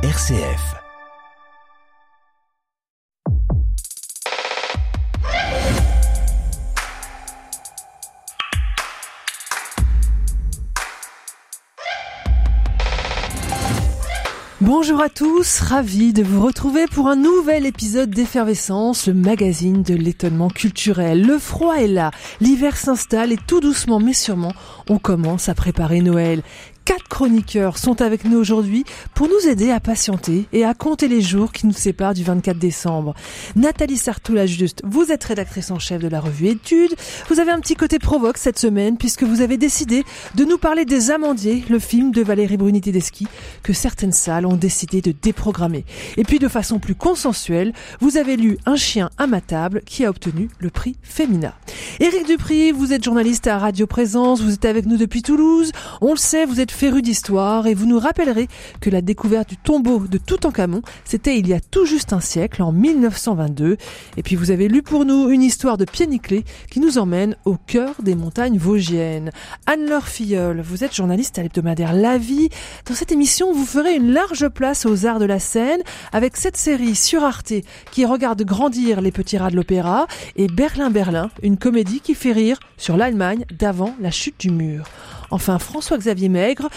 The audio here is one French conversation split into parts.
RCF. Bonjour à tous, ravi de vous retrouver pour un nouvel épisode d'Effervescence, le magazine de l'étonnement culturel. Le froid est là, l'hiver s'installe et tout doucement mais sûrement, on commence à préparer Noël. Quatre chroniqueurs sont avec nous aujourd'hui pour nous aider à patienter et à compter les jours qui nous séparent du 24 décembre. Nathalie Sartoula juste, vous êtes rédactrice en chef de la revue Études. Vous avez un petit côté provoque cette semaine puisque vous avez décidé de nous parler des Amandiers, le film de Valérie Bruni Tedeschi que certaines salles ont décidé de déprogrammer. Et puis de façon plus consensuelle, vous avez lu Un chien à ma table qui a obtenu le prix Femina. Éric Dupri, vous êtes journaliste à Radio Présence, vous êtes avec nous depuis Toulouse. On le sait, vous êtes féru d'histoire et vous nous rappellerez que la découverte du tombeau de Toutankhamon, c'était il y a tout juste un siècle, en 1922. Et puis vous avez lu pour nous une histoire de pied nickelé qui nous emmène au cœur des montagnes vosgiennes. Anne-Laure Filleul, vous êtes journaliste à l'hebdomadaire La Vie. Dans cette émission, vous ferez une large place aux arts de la scène avec cette série sur Arte qui regarde grandir les petits rats de l'opéra et Berlin Berlin, une comédie qui fait rire sur l'Allemagne d'avant la chute du mur. Enfin, François-Xavier Maigre,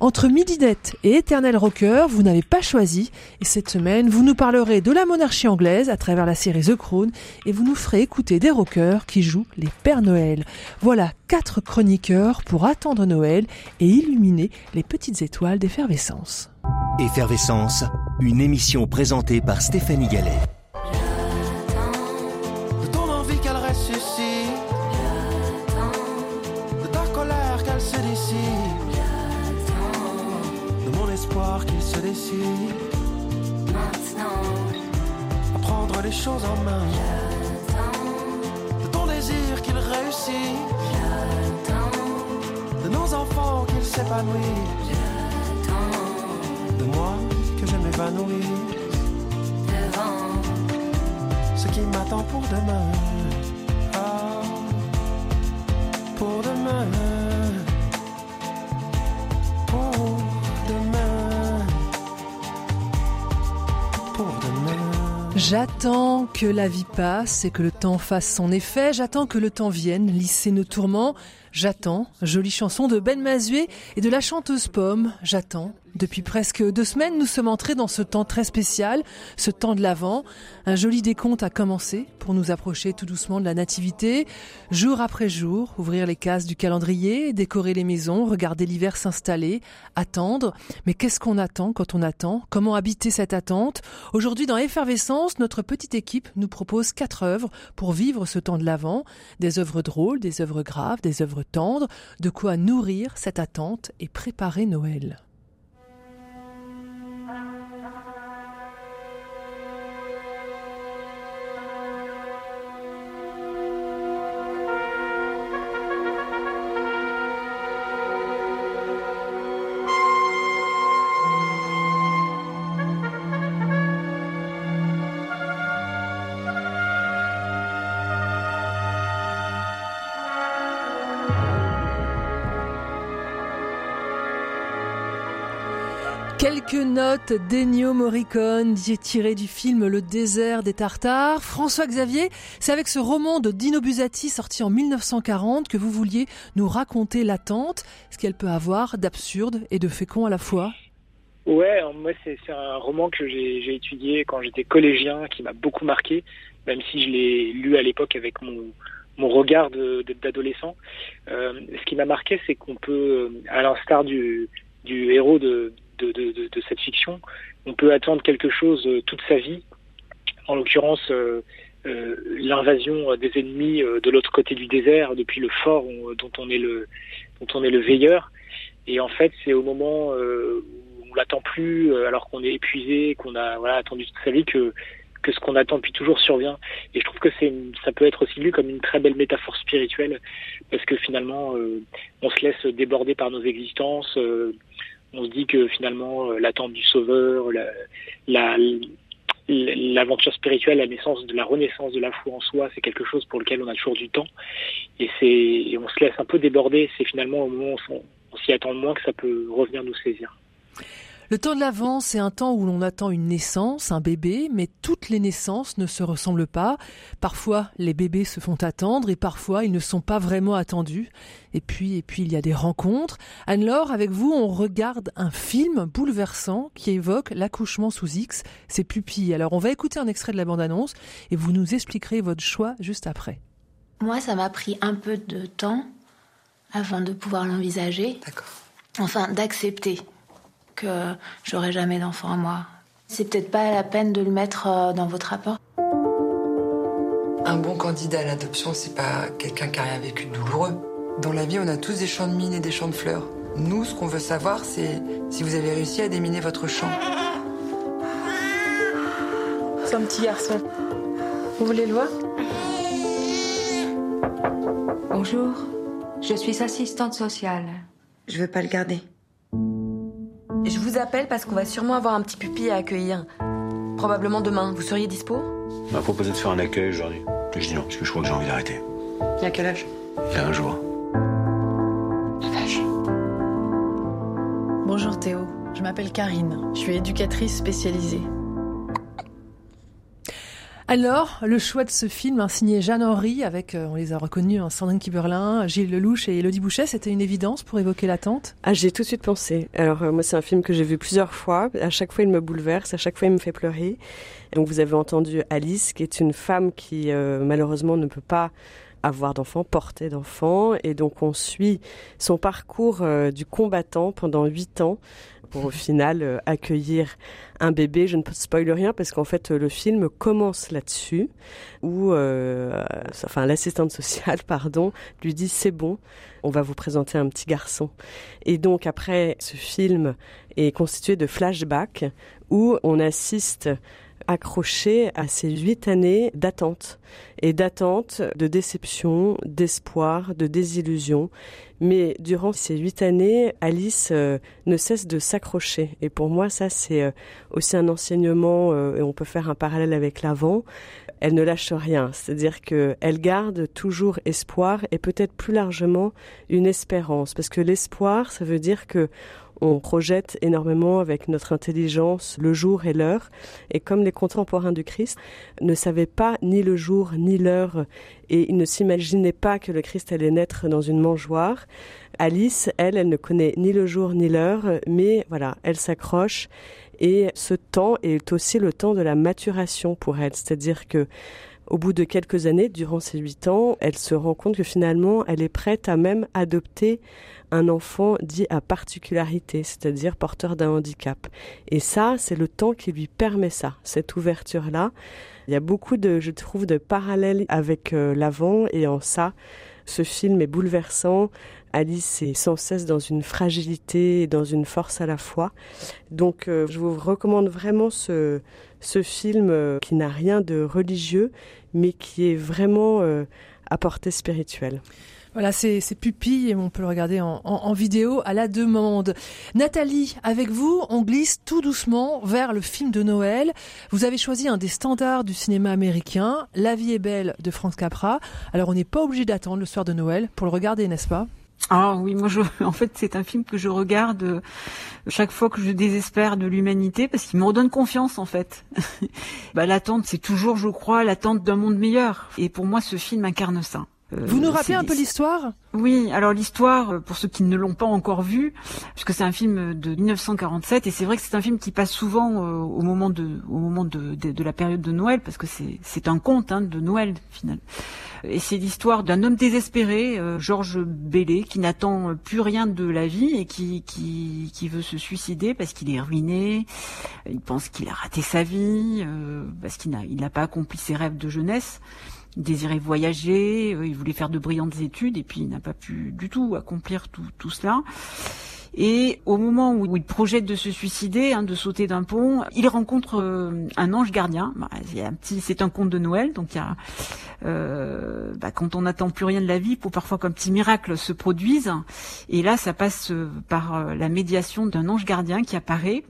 entre Midinette et Éternel Rocker, vous n'avez pas choisi. Et cette semaine, vous nous parlerez de la monarchie anglaise à travers la série The Crown et vous nous ferez écouter des rockers qui jouent les Pères Noël. Voilà quatre chroniqueurs pour attendre Noël et illuminer les petites étoiles d'effervescence. Effervescence, une émission présentée par Stéphanie Gallet. De ton désir qu'il réussit De nos enfants qu'ils s'épanouissent De moi que je m'épanouisse ce qui m'attend pour demain. Ah, pour demain. J'attends que la vie passe et que le temps fasse son effet. J'attends que le temps vienne lisser nos tourments. J'attends, jolie chanson de Ben Mazué et de la chanteuse Pomme. J'attends. Depuis presque deux semaines, nous sommes entrés dans ce temps très spécial, ce temps de l'Avent. Un joli décompte a commencé pour nous approcher tout doucement de la nativité. Jour après jour, ouvrir les cases du calendrier, décorer les maisons, regarder l'hiver s'installer, attendre. Mais qu'est-ce qu'on attend quand on attend? Comment habiter cette attente? Aujourd'hui, dans Effervescence, notre petite équipe nous propose quatre œuvres pour vivre ce temps de l'Avent. Des œuvres drôles, des œuvres graves, des œuvres tendres, de quoi nourrir cette attente et préparer Noël. Quelques notes d'Ennio Morricone tirées du film Le désert des Tartares. François Xavier, c'est avec ce roman de Dino Buzzati sorti en 1940 que vous vouliez nous raconter l'attente, ce qu'elle peut avoir d'absurde et de fécond à la fois. Ouais, moi c'est un roman que j'ai étudié quand j'étais collégien, qui m'a beaucoup marqué, même si je l'ai lu à l'époque avec mon, regard d'adolescent. Euh, ce qui m'a marqué, c'est qu'on peut, à l'instar du héros de de, cette fiction. On peut attendre quelque chose euh, toute sa vie, en l'occurrence euh, euh, l'invasion des ennemis de l'autre côté du désert, depuis le fort on, dont on est le dont on est le veilleur. Et en fait, c'est au moment où on l'attend plus, alors qu'on est épuisé, qu'on a attendu toute sa vie, que que ce qu'on attend depuis toujours survient. Et je trouve que c'est ça peut être aussi lu comme une très belle métaphore spirituelle, parce que finalement, on se laisse déborder par nos existences. On se dit que finalement, euh, l'attente du Sauveur, la, l'aventure spirituelle, la naissance de la renaissance de la foi en soi, c'est quelque chose pour lequel on a toujours du temps. Et on se laisse un peu déborder. C'est finalement au moment où on, s'y attend moins que ça peut revenir nous saisir. Le temps de l'avant, c'est un temps où l'on attend une naissance, un bébé, mais toutes les naissances ne se ressemblent pas. Parfois, les bébés se font attendre et parfois, ils ne sont pas vraiment attendus. Et puis, et puis, il y a des rencontres. Anne-Laure, avec vous, on regarde un film bouleversant qui évoque l'accouchement sous X, ses pupilles. Alors, on va écouter un extrait de la bande-annonce et vous nous expliquerez votre choix juste après. Moi, ça m'a pris un peu de temps avant de pouvoir l'envisager. D'accord. Enfin, d'accepter que j'aurai jamais d'enfant à moi. C'est peut-être pas la peine de le mettre euh, dans votre rapport. Un bon candidat à l'adoption, c'est pas quelqu'un qui a rien vécu de douloureux. Dans la vie, on a tous des champs de mines et des champs de fleurs. Nous, ce qu'on veut savoir, c'est si vous avez réussi à déminer votre champ. C'est un petit garçon. Vous voulez le voir? Bonjour, je suis assistante sociale. Je veux pas le garder. Je vous appelle parce qu'on va sûrement avoir un petit pupille à accueillir. Probablement demain. Vous seriez dispo? On m'a proposé de faire un accueil aujourd'hui. Je dis non, parce que je crois que j'ai envie d'arrêter. Il a quel âge? Il y a un jour. Bonjour Théo, je m'appelle Karine. Je suis éducatrice spécialisée. Alors, le choix de ce film, hein, signé Jeanne Henry, avec, euh, on les a reconnus, hein, Sandrine Kiberlin, Gilles Lelouch et Elodie Bouchet, c'était une évidence pour évoquer l'attente? Ah, j'ai tout de suite pensé. Alors, euh, moi, c'est un film que j'ai vu plusieurs fois. À chaque fois, il me bouleverse, à chaque fois, il me fait pleurer. Donc, vous avez entendu Alice, qui est une femme qui, euh, malheureusement, ne peut pas avoir d'enfants, porter d'enfants. Et donc, on suit son parcours du combattant pendant huit ans pour au final euh, accueillir un bébé. Je ne spoil rien parce qu'en fait le film commence là-dessus où euh, enfin l'assistante sociale pardon lui dit c'est bon, on va vous présenter un petit garçon. Et donc après ce film est constitué de flashbacks où on assiste accroché à ces huit années d'attente et d'attente, de déception, d'espoir, de désillusion. Mais durant ces huit années, Alice euh, ne cesse de s'accrocher. Et pour moi, ça, c'est euh, aussi un enseignement, euh, et on peut faire un parallèle avec l'avant. Elle ne lâche rien, c'est-à-dire qu'elle garde toujours espoir et peut-être plus largement une espérance. Parce que l'espoir, ça veut dire que on projette énormément avec notre intelligence le jour et l'heure. Et comme les contemporains du Christ ne savaient pas ni le jour ni l'heure et ils ne s'imaginaient pas que le Christ allait naître dans une mangeoire, Alice, elle, elle ne connaît ni le jour ni l'heure, mais voilà, elle s'accroche et ce temps est aussi le temps de la maturation pour elle. C'est-à-dire que au bout de quelques années, durant ces huit ans, elle se rend compte que finalement, elle est prête à même adopter un enfant dit à particularité, c'est-à-dire porteur d'un handicap. Et ça, c'est le temps qui lui permet ça, cette ouverture-là. Il y a beaucoup de, je trouve, de parallèles avec euh, l'avant et en ça, ce film est bouleversant. Alice est sans cesse dans une fragilité et dans une force à la fois. Donc, euh, je vous recommande vraiment ce, ce film euh, qui n'a rien de religieux, mais qui est vraiment à portée spirituelle. Voilà, c'est pupilles et on peut le regarder en, vidéo à la demande. Nathalie, avec vous, on glisse tout doucement vers le film de Noël. Vous avez choisi un des standards du cinéma américain, La vie est belle de Frank Capra. Alors on n'est pas obligé d'attendre le soir de Noël pour le regarder, n'est-ce pas? Ah oui, moi je, en fait c'est un film que je regarde euh, chaque fois que je désespère de l'humanité parce qu'il me redonne confiance en fait. bah, l'attente c'est toujours, je crois, l'attente d'un monde meilleur. Et pour moi ce film incarne ça. Euh, Vous nous rappelez un peu l'histoire? Oui, alors l'histoire, euh, pour ceux qui ne l'ont pas encore vu, puisque c'est un film de 1947, et c'est vrai que c'est un film qui passe souvent euh, au moment de, au moment de, de, la période de Noël, parce que c'est, c'est un conte hein, de Noël final. Et c'est l'histoire d'un homme désespéré, Georges Bellé, qui n'attend plus rien de la vie et qui, qui, qui veut se suicider parce qu'il est ruiné, il pense qu'il a raté sa vie, parce qu'il n'a, il n'a pas accompli ses rêves de jeunesse il désirait voyager, euh, il voulait faire de brillantes études et puis il n'a pas pu du tout accomplir tout, tout cela. Et au moment où il projette de se suicider, hein, de sauter d'un pont, il rencontre euh, un ange gardien. Bah, c'est un conte de Noël, donc il y a, euh, bah, quand on n'attend plus rien de la vie, pour parfois qu'un petit miracle se produise. Et là, ça passe par la médiation d'un ange gardien qui apparaît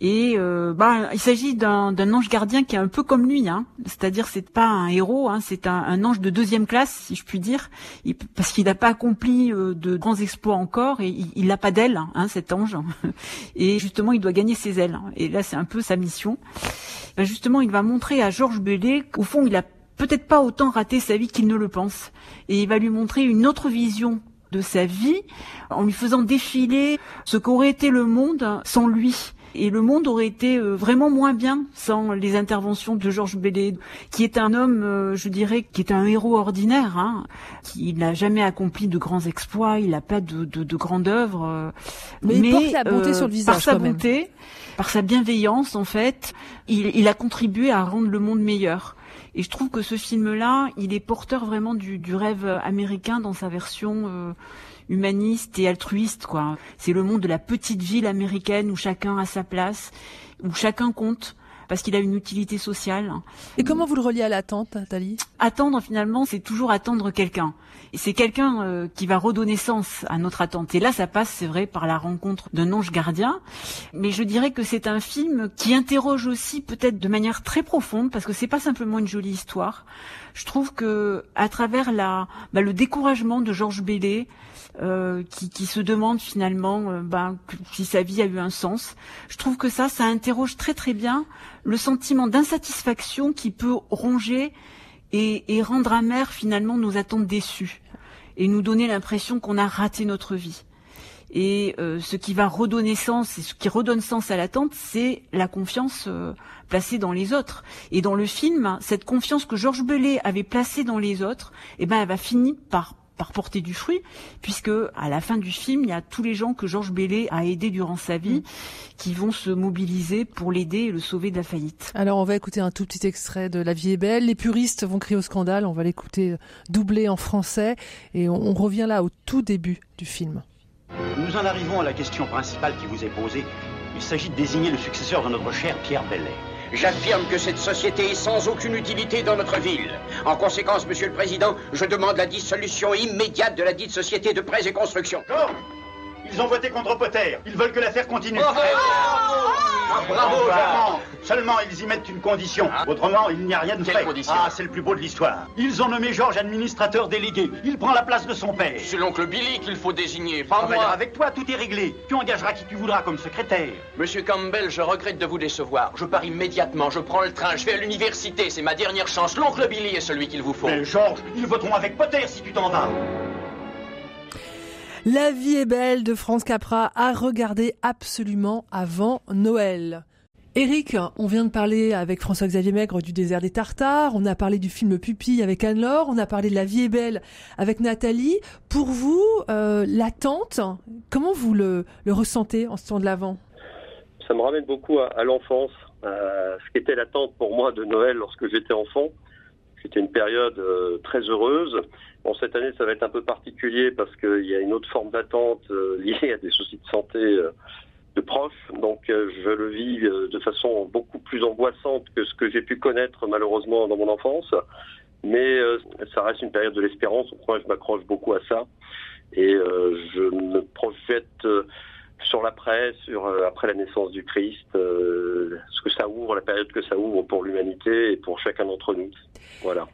Et euh, bah, il s'agit d'un ange gardien qui est un peu comme lui, hein. c'est-à-dire c'est pas un héros, hein, c'est un, ange de deuxième classe, si je puis dire, parce qu'il n'a pas accompli euh, de grands exploits encore et il n'a pas d'aile, hein, cet ange. Et justement, il doit gagner ses ailes. Et là, c'est un peu sa mission. Ben, justement, il va montrer à Georges Bellet qu'au fond, il a peut-être pas autant raté sa vie qu'il ne le pense. Et il va lui montrer une autre vision de sa vie en lui faisant défiler ce qu'aurait été le monde sans lui. Et le monde aurait été euh, vraiment moins bien sans les interventions de Georges Bellet, qui est un homme, euh, je dirais, qui est un héros ordinaire. Hein. Il n'a jamais accompli de grands exploits, il n'a pas de, de, de grande œuvre. Euh, mais, il porte la bonté sur le visage, par sa bonté, par sa bienveillance, en fait, il, il, a contribué à rendre le monde meilleur. Et je trouve que ce film-là, il est porteur vraiment du, du rêve américain dans sa version humaniste et altruiste, quoi. C'est le monde de la petite ville américaine où chacun a sa place, où chacun compte parce qu'il a une utilité sociale. Et comment vous le reliez à l'attente, Thalie Attendre, finalement, c'est toujours attendre quelqu'un. Et c'est quelqu'un euh, qui va redonner sens à notre attente. Et là, ça passe, c'est vrai, par la rencontre d'un ange gardien. Mais je dirais que c'est un film qui interroge aussi, peut-être de manière très profonde, parce que c'est pas simplement une jolie histoire. Je trouve que, à travers la, bah, le découragement de Georges Bellet, euh, qui, qui, se demande finalement euh, ben, si sa vie a eu un sens. Je trouve que ça, ça interroge très très bien le sentiment d'insatisfaction qui peut ronger et, et, rendre amer finalement nos attentes déçues et nous donner l'impression qu'on a raté notre vie. Et euh, ce qui va redonner sens et ce qui redonne sens à l'attente, c'est la confiance euh, placée dans les autres. Et dans le film, cette confiance que Georges Bellet avait placée dans les autres, eh ben, elle va finir par par porter du fruit, puisque à la fin du film, il y a tous les gens que Georges Bellet a aidés durant sa vie mm. qui vont se mobiliser pour l'aider et le sauver de la faillite. Alors on va écouter un tout petit extrait de La vie est belle. Les puristes vont crier au scandale, on va l'écouter doublé en français et on, on revient là au tout début du film. Nous en arrivons à la question principale qui vous est posée. Il s'agit de désigner le successeur de notre cher Pierre Bellet. J'affirme que cette société est sans aucune utilité dans notre ville. En conséquence, Monsieur le Président, je demande la dissolution immédiate de la dite société de prêts et construction. Ils ont voté contre Potter. Ils veulent que l'affaire continue. Oh, oh, bravo, enfin, Seulement, ils y mettent une condition. Ah. Autrement, il n'y a rien de Quelle fait. Condition ah, c'est le plus beau de l'histoire. Ils ont nommé Georges administrateur délégué. Il prend la place de son père. C'est l'oncle Billy qu'il faut désigner, pas moi. moi. Avec toi, tout est réglé. Tu engageras qui tu voudras comme secrétaire. Monsieur Campbell, je regrette de vous décevoir. Je pars immédiatement. Je prends le train. Je vais à l'université. C'est ma dernière chance. L'oncle Billy est celui qu'il vous faut. Mais Georges, ils voteront avec Potter si tu t'en vas. La vie est belle de France Capra à regarder absolument avant Noël. Eric, on vient de parler avec François-Xavier Maigre du désert des Tartares, on a parlé du film Pupille avec Anne-Laure, on a parlé de La vie est belle avec Nathalie. Pour vous, euh, l'attente, comment vous le, ressentez en ce temps de l'avant Ça me ramène beaucoup à, l'enfance, euh, ce qu'était l'attente pour moi de Noël lorsque j'étais enfant. C'était une période euh, très heureuse. Bon, cette année, ça va être un peu particulier parce qu'il y a une autre forme d'attente euh, liée à des soucis de santé de proches. Donc, euh, je le vis euh, de façon beaucoup plus angoissante que ce que j'ai pu connaître malheureusement dans mon enfance. Mais euh, ça reste une période de l'espérance. Moi, je m'accroche beaucoup à ça. Et je me projette sur l'après, sur après la naissance du Christ, ce que ça ouvre, la période que ça ouvre pour l'humanité et pour chacun d'entre nous. Voilà.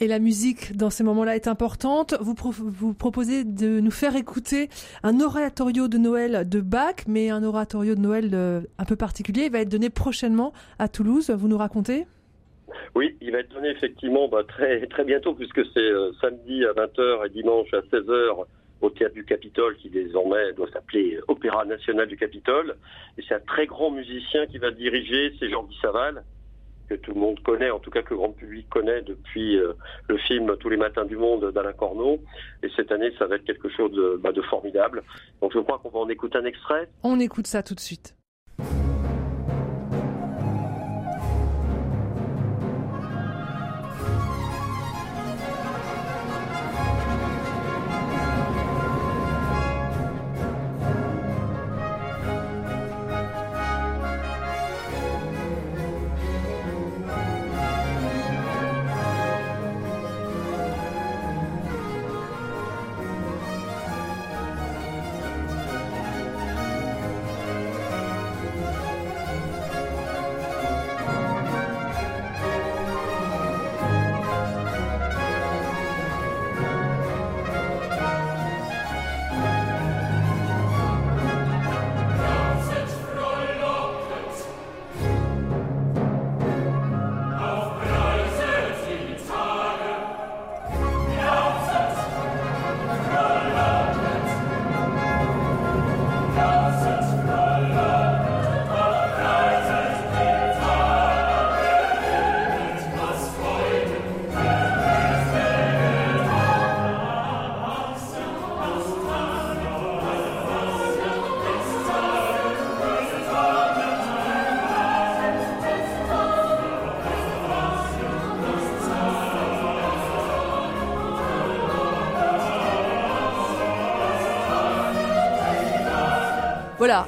Et la musique dans ces moments-là est importante. Vous, vous proposez de nous faire écouter un oratorio de Noël de Bach, mais un oratorio de Noël euh, un peu particulier. Il va être donné prochainement à Toulouse. Vous nous racontez? Oui, il va être donné effectivement bah, très, très bientôt, puisque c'est euh, samedi à 20h et dimanche à 16h au théâtre du Capitole, qui désormais doit s'appeler Opéra National du Capitole. Et c'est un très grand musicien qui va diriger, c'est Jordi Saval que tout le monde connaît, en tout cas que le grand public connaît depuis euh, le film Tous les matins du monde d'Alain Corneau. Et cette année, ça va être quelque chose de, bah, de formidable. Donc je crois qu'on va en écouter un extrait. On écoute ça tout de suite.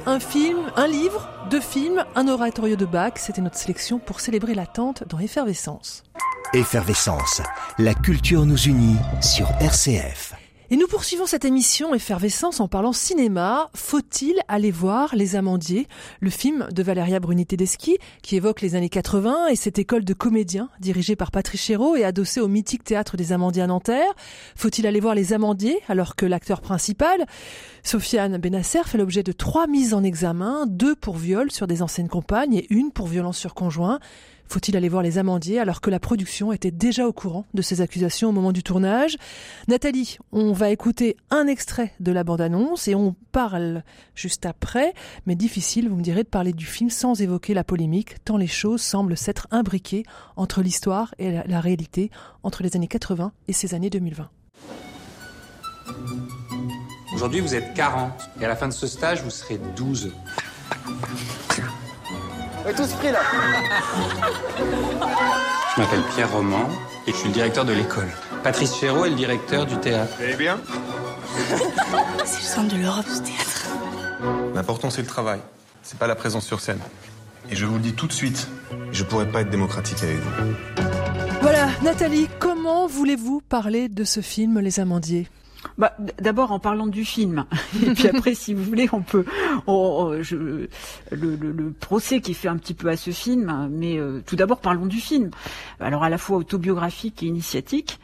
Un film, un livre, deux films, un oratorio de Bach, c'était notre sélection pour célébrer l'attente dans Effervescence. Effervescence, la culture nous unit sur RCF. Et nous poursuivons cette émission Effervescence en parlant cinéma. Faut-il aller voir Les Amandiers, le film de Valeria Bruni Tedeschi qui évoque les années 80 et cette école de comédiens dirigée par Patrice Chéreau et adossée au mythique théâtre des Amandiers à Nanterre? Faut-il aller voir Les Amandiers alors que l'acteur principal, Sofiane Benasser, fait l'objet de trois mises en examen, deux pour viol sur des anciennes compagnes et une pour violence sur conjoint? Faut-il aller voir les amandiers alors que la production était déjà au courant de ces accusations au moment du tournage? Nathalie, on va écouter un extrait de la bande-annonce et on parle juste après, mais difficile, vous me direz, de parler du film sans évoquer la polémique, tant les choses semblent s'être imbriquées entre l'histoire et la réalité, entre les années 80 et ces années 2020. Aujourd'hui, vous êtes 40 et à la fin de ce stage, vous serez 12. On est tous pris là. Je m'appelle Pierre Roman et je suis le directeur de l'école. Patrice Chéreau est le directeur du théâtre. Eh bien C'est le centre de l'Europe, ce théâtre. L'important, c'est le travail. C'est pas la présence sur scène. Et je vous le dis tout de suite, je pourrais pas être démocratique avec vous. Voilà, Nathalie, comment voulez-vous parler de ce film Les Amandiers? Bah, D'abord en parlant du film, et puis après, si vous voulez, on peut, je, le, le, procès qui fait un petit peu à ce film, mais euh, tout d'abord parlons du film. Alors à la fois autobiographique et initiatique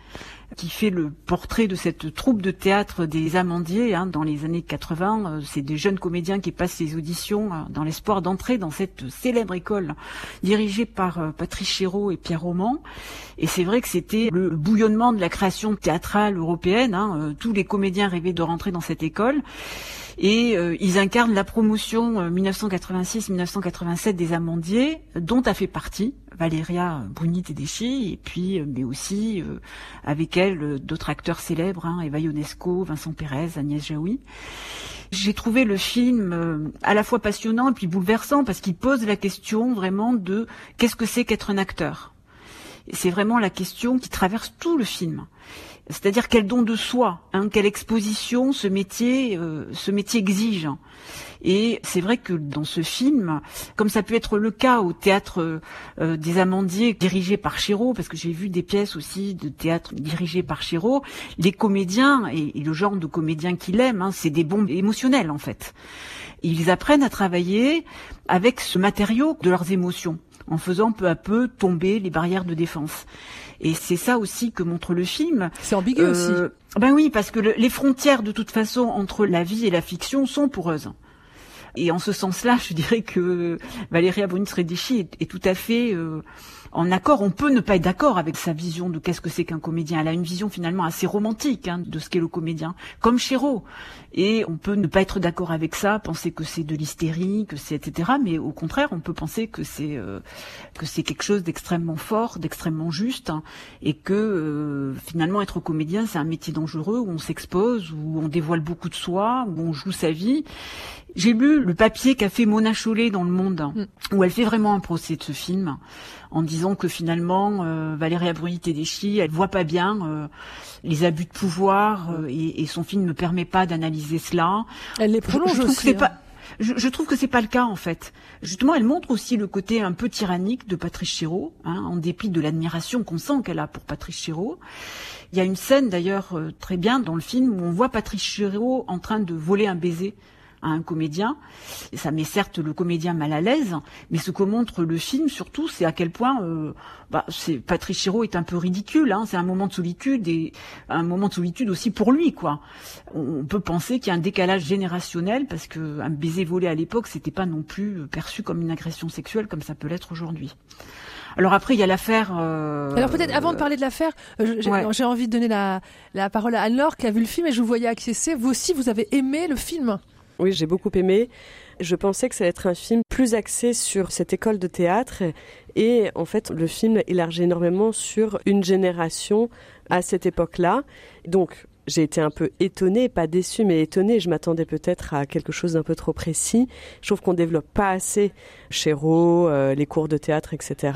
qui fait le portrait de cette troupe de théâtre des Amandiers hein, dans les années 80. Euh, c'est des jeunes comédiens qui passent les auditions euh, dans l'espoir d'entrer dans cette célèbre école dirigée par euh, Patrice Chéreau et Pierre Roman. Et c'est vrai que c'était le bouillonnement de la création théâtrale européenne. Hein, tous les comédiens rêvaient de rentrer dans cette école et euh, ils incarnent la promotion 1986-1987 euh, des Amandiers, dont a fait partie Valéria Bruni Tedeschi, et puis euh, mais aussi avec elle d'autres acteurs célèbres, hein, Eva Ionesco, Vincent Pérez, Agnès Jaoui. J'ai trouvé le film à la fois passionnant et puis bouleversant parce qu'il pose la question vraiment de qu'est-ce que c'est qu'être un acteur. C'est vraiment la question qui traverse tout le film c'est-à-dire quel don de soi, hein, quelle exposition ce métier, euh, ce métier exige. Et c'est vrai que dans ce film, comme ça peut être le cas au théâtre euh, des Amandiers dirigé par Chéreau, parce que j'ai vu des pièces aussi de théâtre dirigées par Chéreau, les comédiens et, le genre de comédiens qu'il aime, hein, c'est des bombes émotionnelles en fait. Ils apprennent à travailler avec ce matériau de leurs émotions, en faisant peu à peu tomber les barrières de défense. Et c'est ça aussi que montre le film. C'est ambigu euh, aussi. Ben oui, parce que les frontières de toute façon entre la vie et la fiction sont poreuses. Et en ce sens-là, je dirais que Valéria Bruni-Sredici est, est, tout à fait euh, en accord. On peut ne pas être d'accord avec sa vision de qu'est-ce que c'est qu'un comédien. Elle a une vision finalement assez romantique hein, de ce qu'est le comédien, comme Chéreau. Et on peut ne pas être d'accord avec ça, penser que c'est de l'hystérie, que c'est etc. Mais au contraire, on peut penser que c'est euh, que c'est quelque chose d'extrêmement fort, d'extrêmement juste, hein, et que euh, finalement être comédien, c'est un métier dangereux où on s'expose, où on dévoile beaucoup de soi, où on joue sa vie. J'ai lu le papier qu'a fait Mona Chollet dans Le Monde, mm. où elle fait vraiment un procès de ce film, en disant que finalement, euh, Valéria Bruni-Tedeschi, elle voit pas bien euh, les abus de pouvoir, euh, et, son film ne permet pas d'analyser cela. Elle les prolonge je, aussi. Pas, je, trouve que c'est pas le cas en fait. Justement, elle montre aussi le côté un peu tyrannique de Patrice Chéreau, hein, en dépit de l'admiration qu'on sent qu'elle a pour Patrice Chéreau. Il y a une scène d'ailleurs très bien dans le film où on voit Patrice Chéreau en train de voler un baiser à un comédien. ça met certes le comédien mal à l'aise, mais ce que montre le film surtout, c'est à quel point euh, bah, c'est Patrice Chéreau est un peu ridicule. Hein, c'est un moment de solitude et un moment de solitude aussi pour lui, quoi. On peut penser qu'il y a un décalage générationnel parce que un baiser volé à l'époque, c'était pas non plus perçu comme une agression sexuelle comme ça peut l'être aujourd'hui. Alors après, il y a l'affaire. Euh... Alors peut-être avant de parler de l'affaire, euh, j'ai envie de donner la, la parole à Anne-Laure qui a vu le film et je vous voyais acquiescer. Vous aussi, vous avez aimé le film oui, j'ai beaucoup aimé. Je pensais que ça allait être un film plus axé sur cette école de théâtre et en fait le film élargit énormément sur une génération à cette époque-là. Donc j'ai été un peu étonnée, pas déçue, mais étonnée. Je m'attendais peut-être à quelque chose d'un peu trop précis. Je trouve qu'on développe pas assez Chéreau, euh, les cours de théâtre, etc.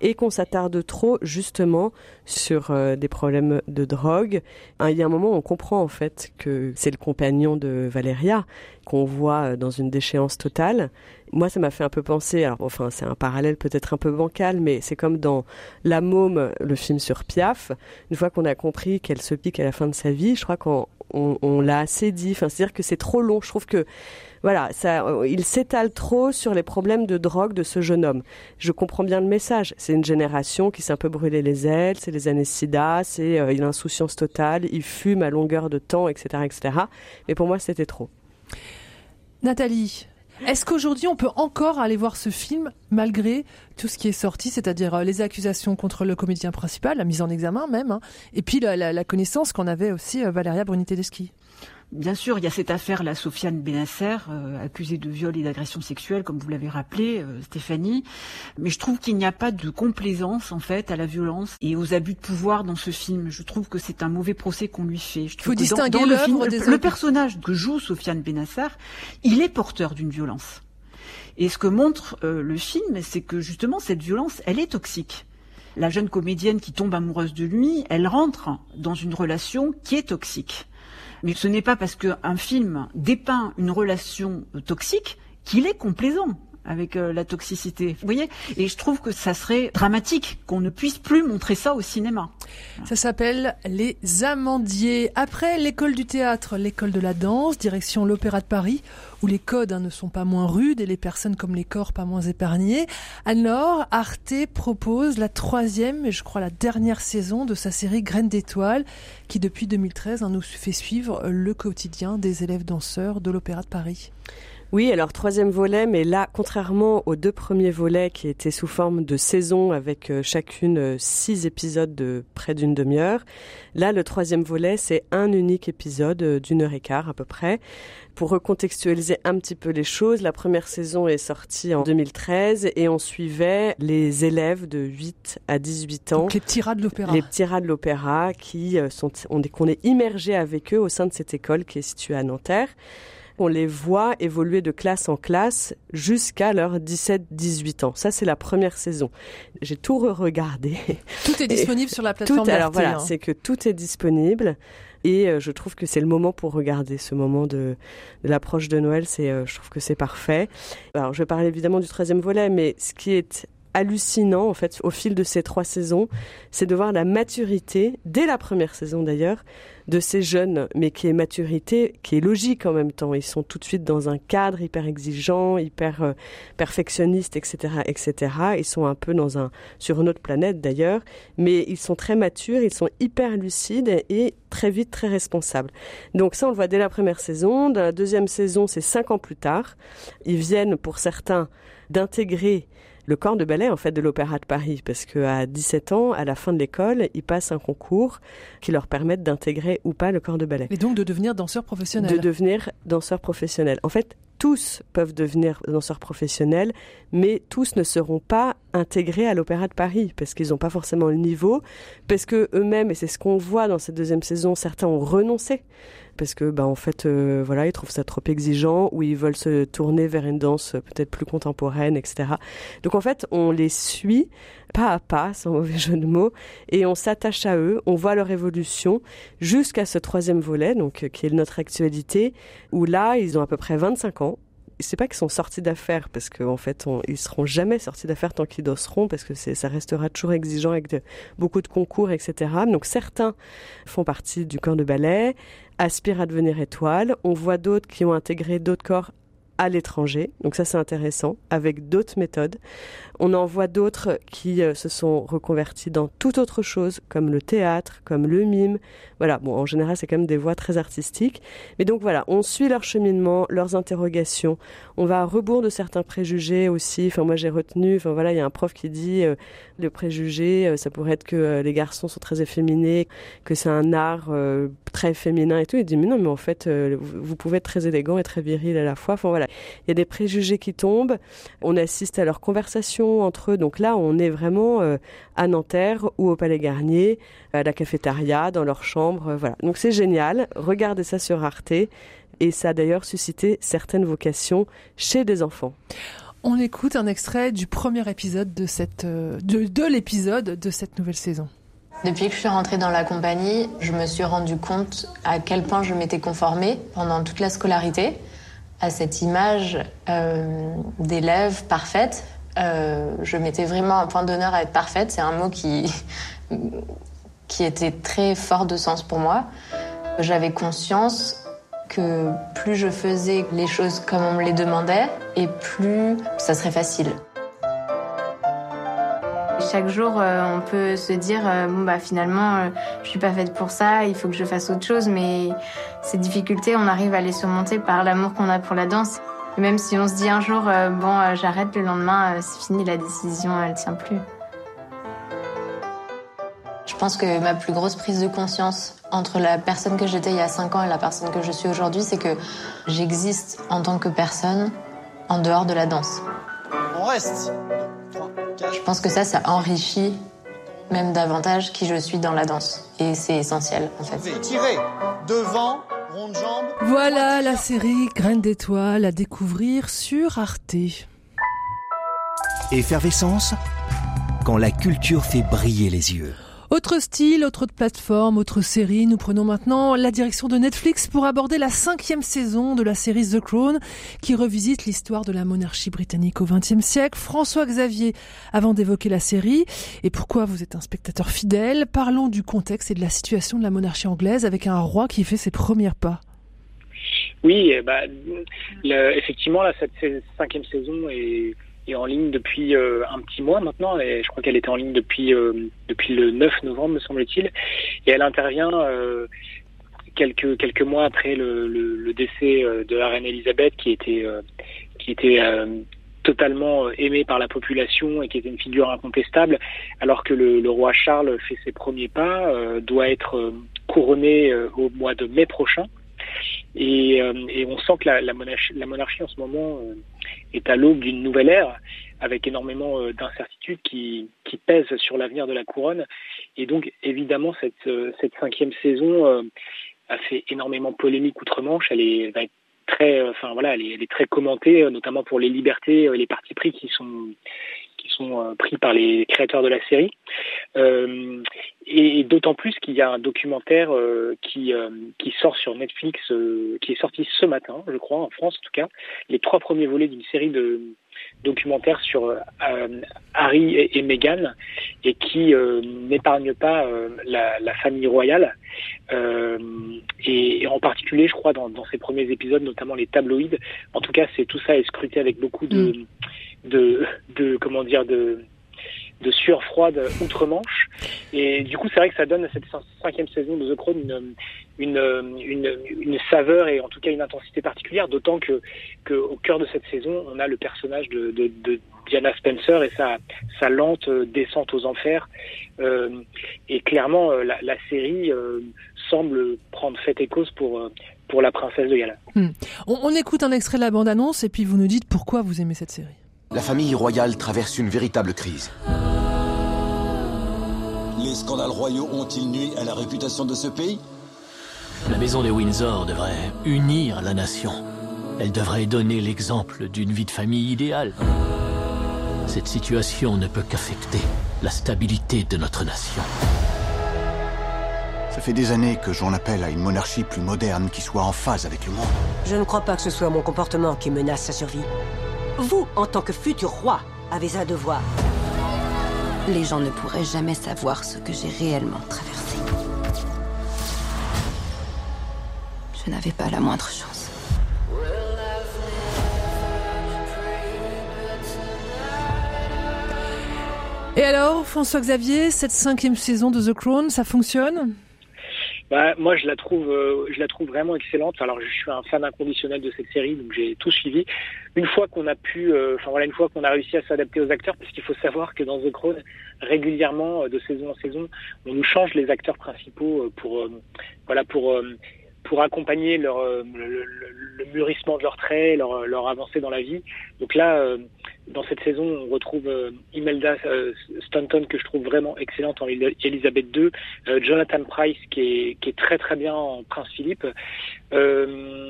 Et qu'on s'attarde trop justement sur euh, des problèmes de drogue. il y a un moment on comprend en fait que c'est le compagnon de Valéria qu'on voit dans une déchéance totale. Moi, ça m'a fait un peu penser, enfin, c'est un parallèle peut-être un peu bancal, mais c'est comme dans La Môme, le film sur Piaf. Une fois qu'on a compris qu'elle se pique à la fin de sa vie, je crois qu'on on, l'a assez dit. Enfin, c'est-à-dire que c'est trop long. Je trouve que voilà, ça, il s'étale trop sur les problèmes de drogue de ce jeune homme. Je comprends bien le message. C'est une génération qui s'est un peu brûlé les ailes, c'est les années SIDA, c'est euh, une insouciance totale, il fume à longueur de temps, etc., etc. Mais pour moi, c'était trop. Nathalie, est-ce qu'aujourd'hui on peut encore aller voir ce film malgré tout ce qui est sorti, c'est-à-dire euh, les accusations contre le comédien principal, la mise en examen même, hein, et puis la, connaissance qu'on avait aussi euh, Valéria Bruni-Tedeschi Bien sûr, il y a cette affaire, la Sofiane Benasser, euh, accusée de viol et d'agression sexuelle, comme vous l'avez rappelé, euh, Stéphanie. Mais je trouve qu'il n'y a pas de complaisance, en fait, à la violence et aux abus de pouvoir dans ce film. Je trouve que c'est un mauvais procès qu'on lui fait. Il faut distinguer le, film, le, personnage que joue Sofiane Benasser, il est porteur d'une violence. Et ce que montre euh, le film, c'est que justement, cette violence, elle est toxique la jeune comédienne qui tombe amoureuse de lui, elle rentre dans une relation qui est toxique. Mais ce n'est pas parce qu'un film dépeint une relation toxique qu'il est complaisant avec euh, la toxicité. Vous voyez? Et je trouve que ça serait dramatique qu'on ne puisse plus montrer ça au cinéma. Ça s'appelle Les Amandiers. Après l'école du théâtre, l'école de la danse, direction l'Opéra de Paris, où les codes hein, ne sont pas moins rudes et les personnes comme les corps pas moins épargnés. Alors, Arte propose la troisième et je crois la dernière saison de sa série Graines d'étoiles, qui depuis 2013 hein, nous fait suivre le quotidien des élèves danseurs de l'Opéra de Paris. Oui, alors troisième volet, mais là, contrairement aux deux premiers volets qui étaient sous forme de saison avec euh, chacune euh, six épisodes de près d'une demi-heure, là, le troisième volet, c'est un unique épisode euh, d'une heure et quart à peu près. Pour recontextualiser un petit peu les choses, la première saison est sortie en 2013 et on suivait les élèves de 8 à 18 ans. Donc les petits rats de l'opéra. Les petits rats de l'opéra qui sont, on, qu'on est immergé avec eux au sein de cette école qui est située à Nanterre on les voit évoluer de classe en classe jusqu'à leurs 17-18 ans. Ça, c'est la première saison. J'ai tout re-regardé. Tout est disponible sur la plateforme tout, Alors voilà, hein. c'est que tout est disponible. Et euh, je trouve que c'est le moment pour regarder ce moment de, l'approche de Noël. C'est, euh, je trouve que c'est parfait. Alors, je vais parler évidemment du troisième volet, mais ce qui est hallucinant en fait au fil de ces trois saisons, c'est de voir la maturité dès la première saison d'ailleurs de ces jeunes, mais qui est maturité, qui est logique en même temps. Ils sont tout de suite dans un cadre hyper exigeant, hyper euh, perfectionniste, etc., etc. Ils sont un peu dans un sur une autre planète d'ailleurs, mais ils sont très matures, ils sont hyper lucides et très vite très responsables. Donc ça, on le voit dès la première saison. Dans la deuxième saison, c'est cinq ans plus tard. Ils viennent pour certains d'intégrer le corps de ballet en fait de l'Opéra de Paris parce que à 17 ans, à la fin de l'école, ils passent un concours qui leur permettent d'intégrer ou pas le corps de ballet. Et donc de devenir danseur professionnel. De devenir danseur professionnel. En fait, tous peuvent devenir danseurs professionnels, mais tous ne seront pas intégrés à l'Opéra de Paris parce qu'ils n'ont pas forcément le niveau, parce que eux-mêmes, et c'est ce qu'on voit dans cette deuxième saison, certains ont renoncé parce que bah en fait euh, voilà ils trouvent ça trop exigeant ou ils veulent se tourner vers une danse peut-être plus contemporaine etc donc en fait on les suit pas à pas sans mauvais jeu de mots et on s'attache à eux on voit leur évolution jusqu'à ce troisième volet donc euh, qui est notre actualité où là ils ont à peu près 25 ans c'est pas qu'ils sont sortis d'affaires parce qu'en en fait on, ils seront jamais sortis d'affaires tant qu'ils danseront parce que ça restera toujours exigeant avec beaucoup de concours etc donc certains font partie du camp de ballet aspirent à devenir étoiles on voit d'autres qui ont intégré d'autres corps à l'étranger. Donc ça c'est intéressant, avec d'autres méthodes. On en voit d'autres qui euh, se sont reconvertis dans toute autre chose, comme le théâtre, comme le mime. Voilà, bon en général c'est quand même des voies très artistiques. Mais donc voilà, on suit leur cheminement, leurs interrogations. On va à rebours de certains préjugés aussi. Enfin moi j'ai retenu, enfin voilà, il y a un prof qui dit euh, le préjugé, euh, ça pourrait être que les garçons sont très efféminés, que c'est un art très féminin et tout. Il dit mais non mais en fait vous pouvez être très élégant et très viril à la fois. Enfin voilà, il y a des préjugés qui tombent. On assiste à leur conversation entre eux. Donc là, on est vraiment euh, à Nanterre ou au Palais Garnier, à la cafétéria, dans leur chambre. Euh, voilà. Donc c'est génial. Regardez ça sur Arte. Et ça a d'ailleurs suscité certaines vocations chez des enfants. On écoute un extrait du premier épisode de cette, euh, de, de l'épisode de cette nouvelle saison. Depuis que je suis rentrée dans la compagnie, je me suis rendu compte à quel point je m'étais conformée pendant toute la scolarité à cette image euh, d'élève parfaite. Euh, je mettais vraiment un point d'honneur à être parfaite. C'est un mot qui, qui était très fort de sens pour moi. J'avais conscience que plus je faisais les choses comme on me les demandait, et plus ça serait facile. Chaque jour, euh, on peut se dire euh, bon bah finalement, euh, je suis pas faite pour ça, il faut que je fasse autre chose. Mais ces difficultés, on arrive à les surmonter par l'amour qu'on a pour la danse. Et même si on se dit un jour bon j'arrête, le lendemain c'est fini, la décision elle tient plus. Je pense que ma plus grosse prise de conscience entre la personne que j'étais il y a 5 ans et la personne que je suis aujourd'hui, c'est que j'existe en tant que personne en dehors de la danse. On reste. Je pense que ça, ça enrichit même davantage qui je suis dans la danse. Et c'est essentiel, en fait. Tirer devant, ronde jambe. Voilà la série Graines d'étoiles à découvrir sur Arte. Effervescence quand la culture fait briller les yeux. Autre style, autre plateforme, autre série. Nous prenons maintenant la direction de Netflix pour aborder la cinquième saison de la série The Crown, qui revisite l'histoire de la monarchie britannique au XXe siècle. François Xavier, avant d'évoquer la série et pourquoi vous êtes un spectateur fidèle, parlons du contexte et de la situation de la monarchie anglaise avec un roi qui fait ses premiers pas. Oui, bah, effectivement, là, cette cinquième saison est est en ligne depuis euh, un petit mois maintenant, et je crois qu'elle était en ligne depuis euh, depuis le 9 novembre, me semble-t-il, et elle intervient euh, quelques quelques mois après le, le, décès de la reine Elisabeth, qui était qui était totalement aimée par la population et qui était une figure incontestable, alors que le, le roi Charles fait ses premiers pas, doit être couronné au mois de mai prochain. Et, et on sent que la, monarchie, en ce moment est à l'aube d'une nouvelle ère avec énormément euh, d'incertitudes qui, pèsent sur l'avenir de la couronne. Et donc, évidemment, cette, euh, cinquième saison euh, a fait énormément polémique outre-Manche. Elle, est, va être très, enfin voilà, elle est, très commentée, notamment pour les libertés et les partis pris qui sont pris par les créateurs de la série. Euh, et d'autant plus qu'il y a un documentaire euh, qui, euh, qui sort sur Netflix, qui est sorti ce matin, je crois, en France en tout cas, les trois premiers volets d'une série de documentaires sur Harry et, Meghan et qui n'épargne pas la, la, famille royale. Et, et, en particulier, je crois, dans, dans, ces premiers épisodes, notamment les tabloïds. En tout cas, c'est tout ça est scruté avec beaucoup de, mm. de, de comment dire, de de sueur froide outre-Manche. Et du coup, c'est vrai que ça donne à cette cinquième saison de The Crown une, une, une, une, saveur et en tout cas une intensité particulière, d'autant que, que au cœur de cette saison, on a le personnage de, de, de Diana Spencer et sa, sa lente descente aux enfers. Euh, et clairement, euh, la, la série euh, semble prendre fait et cause pour, pour la princesse de Galles. Hmm. On, on écoute un extrait de la bande-annonce et puis vous nous dites pourquoi vous aimez cette série. La famille royale traverse une véritable crise. Les scandales royaux ont-ils nuit à la réputation de ce pays La maison de Windsor devrait unir la nation. Elle devrait donner l'exemple d'une vie de famille idéale. Cette situation ne peut qu'affecter la stabilité de notre nation. Ça fait des années que j'en appelle à une monarchie plus moderne qui soit en phase avec le monde. Je ne crois pas que ce soit mon comportement qui menace sa survie. Vous, en tant que futur roi, avez un devoir. Les gens ne pourraient jamais savoir ce que j'ai réellement traversé. Je n'avais pas la moindre chance. Et alors, François Xavier, cette cinquième saison de The Crown, ça fonctionne? Bah, moi, je la trouve, euh, je la trouve vraiment excellente. Alors, je suis un fan inconditionnel de cette série, donc j'ai tout suivi. Une fois qu'on a pu, euh, enfin voilà, une fois qu'on a réussi à s'adapter aux acteurs, parce qu'il faut savoir que dans The Crown, régulièrement, euh, de saison en saison, on nous change les acteurs principaux pour, voilà, pour pour accompagner leur, le, le, mûrissement de leurs traits, leur, avancée dans la vie. Donc là, dans cette saison, on retrouve euh, Imelda euh, Stanton que je trouve vraiment excellente en Elisabeth II, euh, Jonathan Price qui est, très très bien en Prince Philippe. Euh,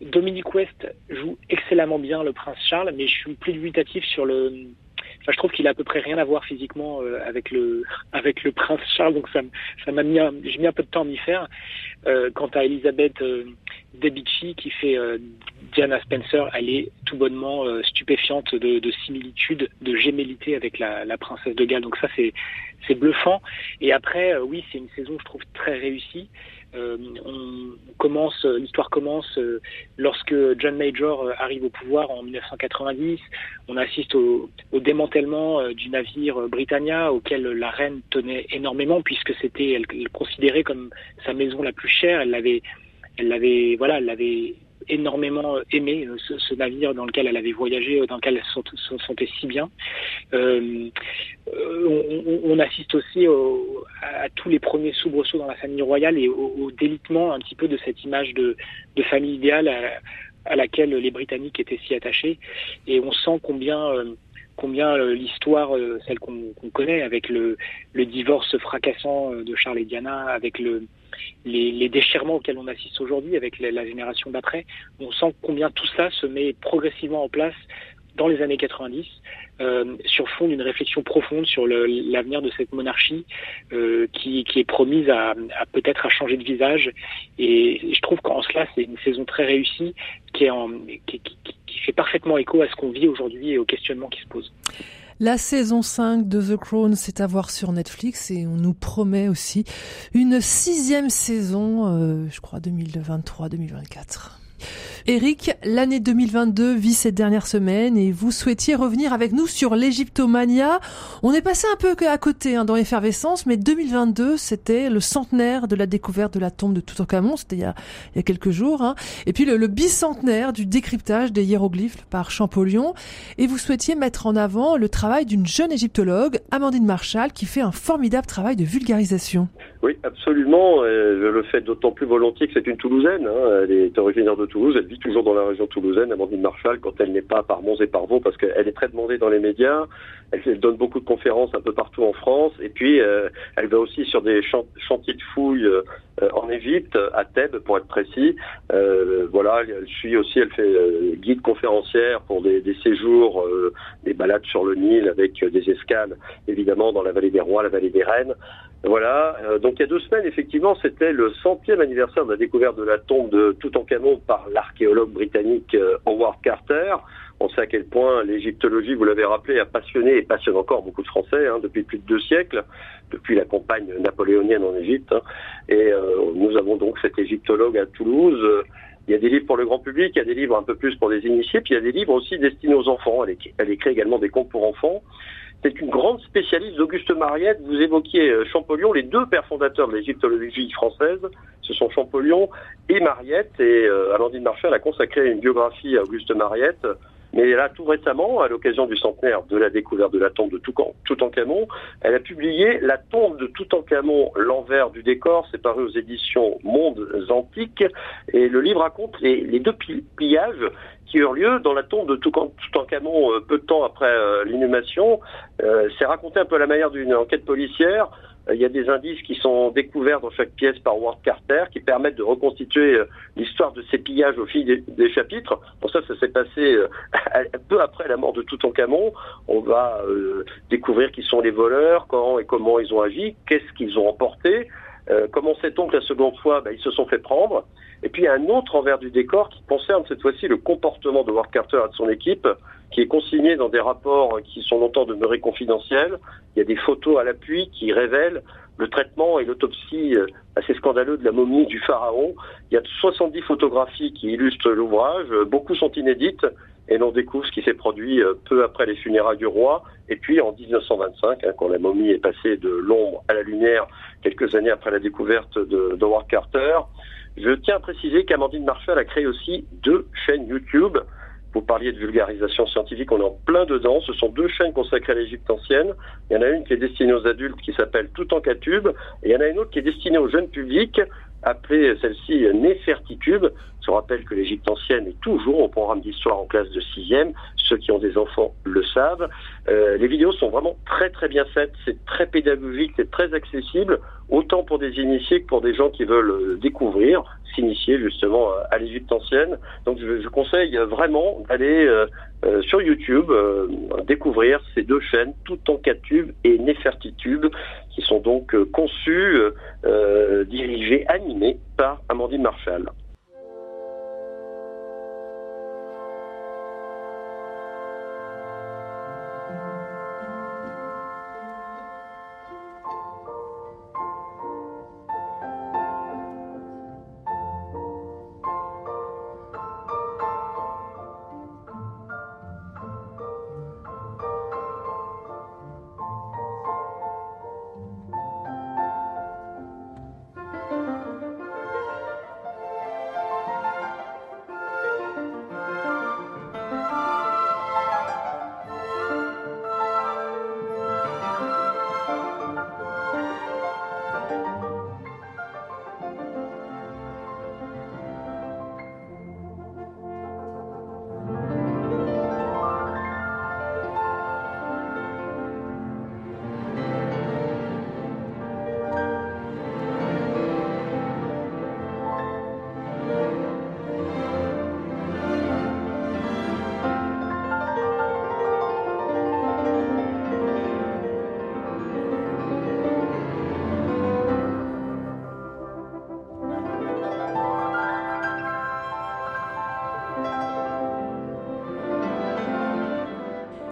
Dominique West joue excellemment bien le Prince Charles, mais je suis plus dubitatif sur le je trouve qu'il a à peu près rien à voir physiquement euh, avec le avec le prince Charles, donc ça ça m'a mis j'ai mis un peu de temps à m'y faire. Euh, quant à Elisabeth euh, Debici qui fait Diana Spencer, elle est tout bonnement stupéfiante de, de, similitude, de gémellité avec la, la princesse de Galles. Donc ça c'est c'est bluffant. Et après, oui, c'est une saison je trouve très réussie. Euh, on commence, l'histoire commence euh, lorsque John Major euh, arrive au pouvoir en 1990. On assiste au, démantèlement du navire Britannia auquel la reine tenait énormément puisque c'était elle, elle considérait comme sa maison la plus chère. Elle l'avait, elle l'avait, voilà, elle l'avait énormément aimé euh, ce, navire dans lequel elle avait voyagé, euh, dans lequel elle se sentait si bien. Euh, on, assiste aussi à, tous les premiers soubresauts dans la famille royale et au, délitement un petit peu de cette image de, famille idéale à, laquelle les Britanniques étaient si attachés. Et on sent combien combien l'histoire, celle qu'on connaît, avec le, le, divorce fracassant de Charles et Diana, avec le, les, déchirements auxquels on assiste aujourd'hui avec la, génération d'après, on sent combien tout ça se met progressivement en place dans les années 90, euh, sur fond d'une réflexion profonde sur l'avenir de cette monarchie euh, qui, est promise à, peut-être à changer de visage. Et je trouve qu'en cela, c'est une saison très réussie qui, est en, qui, qui fait parfaitement écho à ce qu'on vit aujourd'hui et aux questionnements qui se posent. La saison 5 de The Crown, c'est à voir sur Netflix et on nous promet aussi une sixième saison, euh, je crois 2023-2024. Eric, l'année 2022 vit cette dernière semaine et vous souhaitiez revenir avec nous sur l'Égyptomania. On est passé un peu à côté hein, dans l'effervescence, mais 2022, c'était le centenaire de la découverte de la tombe de Toutankhamon, c'était il, y a, quelques jours. Hein. Et puis le, bicentenaire du décryptage des hiéroglyphes par Champollion. Et vous souhaitiez mettre en avant le travail d'une jeune égyptologue, Amandine Marshall, qui fait un formidable travail de vulgarisation. Oui, absolument. Je le fais d'autant plus volontiers que c'est une Toulousaine. Hein. Elle est originaire de Toulouse, elle vit toujours dans la région toulousaine, Amandine Marshall, quand elle n'est pas par Mons et par Vaux, parce qu'elle est très demandée dans les médias, elle, donne beaucoup de conférences un peu partout en France, et puis euh, elle va aussi sur des chantiers de fouilles euh, en Égypte, à Thèbes pour être précis. Euh, voilà, elle suit aussi, elle fait guide conférencière pour des, des séjours, des balades sur le Nil avec des escales, évidemment, dans la vallée des rois, la vallée des reines. Voilà, donc il y a deux semaines, effectivement, c'était le centième anniversaire de la découverte de la tombe de Toutankhamon par l'archéologue britannique Howard Carter. On sait à quel point l'égyptologie, vous l'avez rappelé, a passionné et passionne encore beaucoup de Français hein, depuis plus de deux siècles, depuis la campagne napoléonienne en Égypte. Hein. Et euh, nous avons donc cet égyptologue à Toulouse. Il y a des livres pour le grand public, il y a des livres un peu plus pour des initiés, puis il y a des livres aussi destinés aux enfants. Elle écrit également des contes pour enfants. C'est une grande spécialiste d'Auguste Mariette. Vous évoquiez euh, Champollion, les deux pères fondateurs de l'égyptologie française, ce sont Champollion et Mariette. Et euh, Amandine Marchal a consacré une biographie à Auguste Mariette mais là, tout récemment, à l'occasion du centenaire de la découverte de la tombe de Toutankhamon, elle a publié La tombe de Toutankhamon, l'envers du décor. C'est paru aux éditions Mondes Antiques. Et le livre raconte les, deux pillages qui eurent lieu dans la tombe de Toutankhamon euh, peu de temps après euh, l'inhumation. Euh, c'est raconté un peu à la manière d'une enquête policière. Euh, il y a des indices qui sont découverts dans chaque pièce par Ward Carter qui permettent de reconstituer euh, l'histoire de ces pillages au fil des, chapitres. Pour ça, ça s'est passé euh, peu après la mort de Toutankhamon. On va découvrir qui sont les voleurs, quand et comment ils ont agi, qu'est-ce qu'ils ont emporté. Comment sait-on que la seconde fois, ben, ils se sont fait prendre Et puis, il y a un autre envers du décor qui concerne cette fois-ci le comportement de Ward Carter et de son équipe qui est consigné dans des rapports qui sont longtemps demeurés confidentiels. Il y a des photos à l'appui qui révèlent le traitement et l'autopsie euh, assez scandaleux de la momie du pharaon. Il y a 70 photographies qui illustrent l'ouvrage, beaucoup sont inédites et l'on découvre ce qui s'est produit euh, peu après les funérailles du roi. Et puis en 1925, hein, quand la momie est passée de l'ombre à la lumière, quelques années après la découverte de d'Howard Carter, je tiens à préciser qu'Amandine Marshall a créé aussi deux chaînes YouTube. Vous parliez de vulgarisation scientifique, on est en plein dedans. Ce sont deux chaînes consacrées à l'Égypte ancienne. Il y en a une qui est destinée aux adultes qui s'appelle Tout en Catube, et il y en a une autre qui est destinée au jeune public appelée celle-ci Néfertitube. Je rappelle que l'Égypte ancienne est toujours au programme d'histoire en classe de sixième. Ceux qui ont des enfants le savent. Euh, les vidéos sont vraiment très très bien faites. C'est très pédagogique, c'est très accessible, autant pour des initiés que pour des gens qui veulent euh, découvrir, s'initier justement à l'Égypte ancienne. Donc je, je conseille vraiment d'aller euh, euh, sur YouTube euh, découvrir ces deux chaînes, tout en tubes et Nefertitube, qui sont donc euh, conçues, dirigées, animées par Amandine Marshall.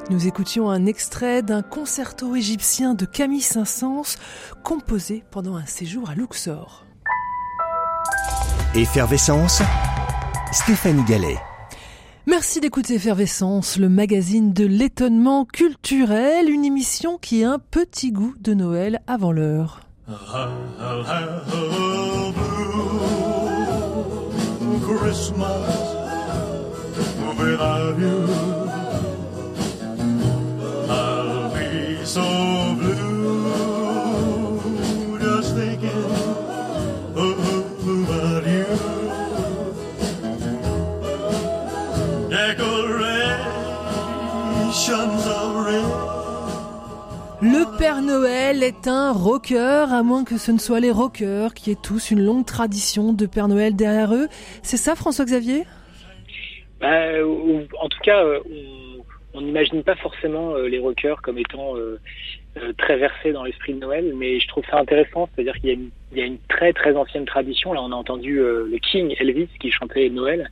Nous écoutions un extrait d'un concerto égyptien de Camille Saint-Saëns composé pendant un séjour à Luxor. Effervescence, Stéphanie Gallet. Merci d'écouter Effervescence, le magazine de l'étonnement culturel, une émission qui a un petit goût de Noël avant l'heure. Christmas without you. Père Noël est un rocker, à moins que ce ne soit les rockers qui aient tous une longue tradition de Père Noël derrière eux. C'est ça, François-Xavier? Bah, En tout cas, euh, on n'imagine pas forcément euh, les rockers comme étant euh, très versés dans l'esprit de Noël, mais je trouve ça intéressant, c'est-à-dire qu'il y, a une très très ancienne tradition. Là, on a entendu le King Elvis qui chantait Noël.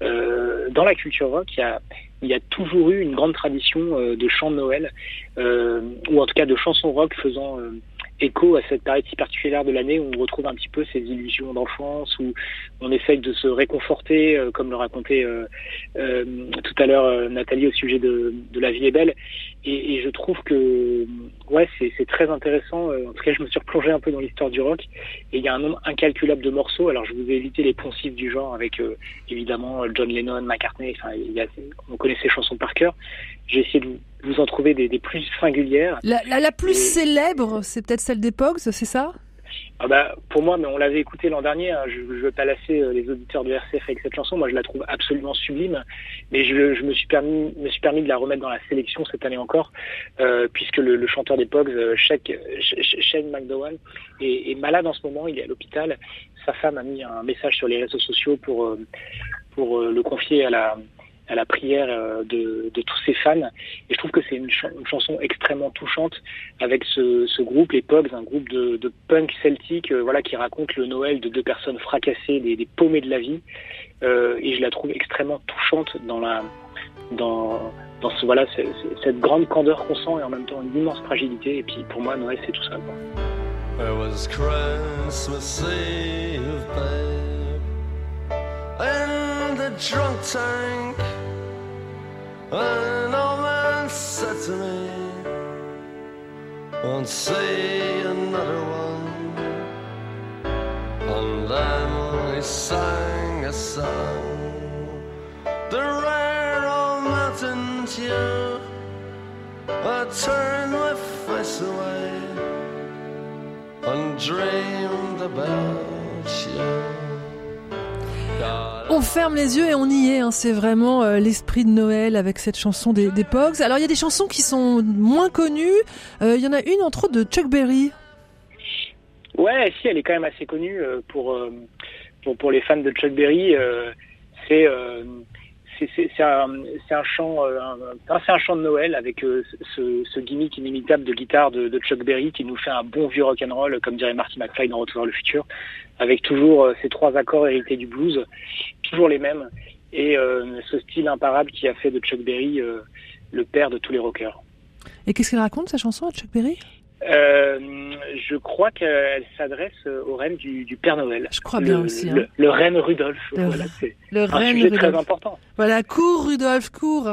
dans la culture rock, il y a il y a toujours eu une grande tradition euh, de chants de Noël, euh, ou en tout cas de chansons rock faisant euh, écho à cette période si particulière de l'année où on retrouve un petit peu ces illusions d'enfance, où on essaye de se réconforter, comme le racontait tout à l'heure Nathalie au sujet de, de, La vie est belle. Et, et je trouve que ouais, c'est très intéressant. En tout cas, je me suis replongé un peu dans l'histoire du rock, et il y a un nombre incalculable de morceaux. Alors, je vous ai évité les poncifs du genre avec évidemment John Lennon, McCartney. Enfin, il y a, on connaît ces chansons par cœur. J'ai essayé de vous en trouver des, plus singulières. La, la, plus célèbre, c'est peut-être celle des Pogs, c'est ça? Ah bah, pour moi, mais on l'avait écouté l'an dernier. Hein, je ne veux pas lasser euh, les auditeurs du RCF avec cette chanson. Moi, je la trouve absolument sublime. Mais je, je me suis permis, me suis permis de la remettre dans la sélection cette année encore, euh, puisque le, le, chanteur des Pogs, euh, Shane McDowell, est, est, malade en ce moment. Il est à l'hôpital. Sa femme a mis un message sur les réseaux sociaux pour pour le confier à la à la prière euh, de, tous ses fans. Et je trouve que c'est une, chanson extrêmement touchante avec ce, groupe, les Pogs, un groupe de, punk celtique, euh, voilà, qui raconte le Noël de deux personnes fracassées, des, des paumées de la vie. Euh, et je la trouve extrêmement touchante dans la, dans, dans ce, voilà, cette grande candeur qu'on sent et en même temps une immense fragilité. Et puis pour moi, Noël, c'est tout ça. The drunk tank. An old man said to me, Won't see another one. And then he sang a song, the rare old mountain tune. I turned my face away and dreamed about On ferme les yeux et on y est. Hein. C'est vraiment euh, l'esprit de Noël avec cette chanson des, Pogs. Alors il y a des chansons qui sont moins connues. Euh, il y en a une entre autres de Chuck Berry. Ouais, si, elle est quand même assez connue euh, pour, pour, pour les fans de Chuck Berry. c'est c'est un, chant, euh, c'est un chant de Noël avec euh, ce, gimmick inimitable de guitare de, Chuck Berry qui nous fait un bon vieux rock and roll, comme dirait Marty McFly dans Retour vers le futur, avec toujours euh, ces trois accords hérités du blues, toujours les mêmes, et ce style imparable qui a fait de Chuck Berry le père de tous les rockers. Et qu'est-ce qu'elle raconte, sa chanson Chuck Berry? Euh, je crois qu'elle s'adresse aux reines du, du Père Noël. Je crois bien aussi, hein. Le, le reine Rudolph. Le- voilà, c'est le un sujet très Rudolph. important. Voilà, cours Rudolf, cours.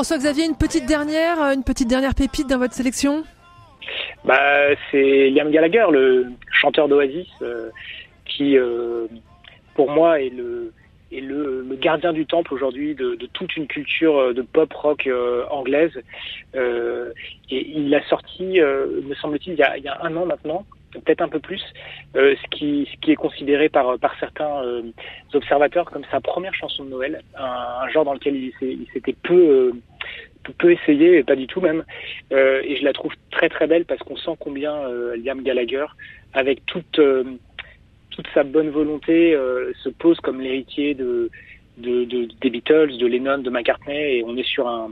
François Xavier, une petite dernière, euh, une petite dernière pépite dans votre sélection? Bah, c'est Liam Gallagher, le chanteur d'Oasis, euh, qui, euh, pour moi, est le gardien du temple aujourd'hui de, toute une culture de pop rock anglaise. Et il a sorti, me semble-t-il, il y a un an maintenant, peut-être un peu plus, euh, ce qui ce qui est considéré par par certains euh, observateurs comme sa première chanson de Noël, un, un genre dans lequel il s'était peu euh, peu- essayé, et pas du tout même. Euh, et je la trouve très très belle parce qu'on sent combien euh, Liam Gallagher, avec toute euh, toute sa bonne volonté, se pose comme l'héritier de, de, de- des Beatles, de Lennon, de McCartney, et on est sur un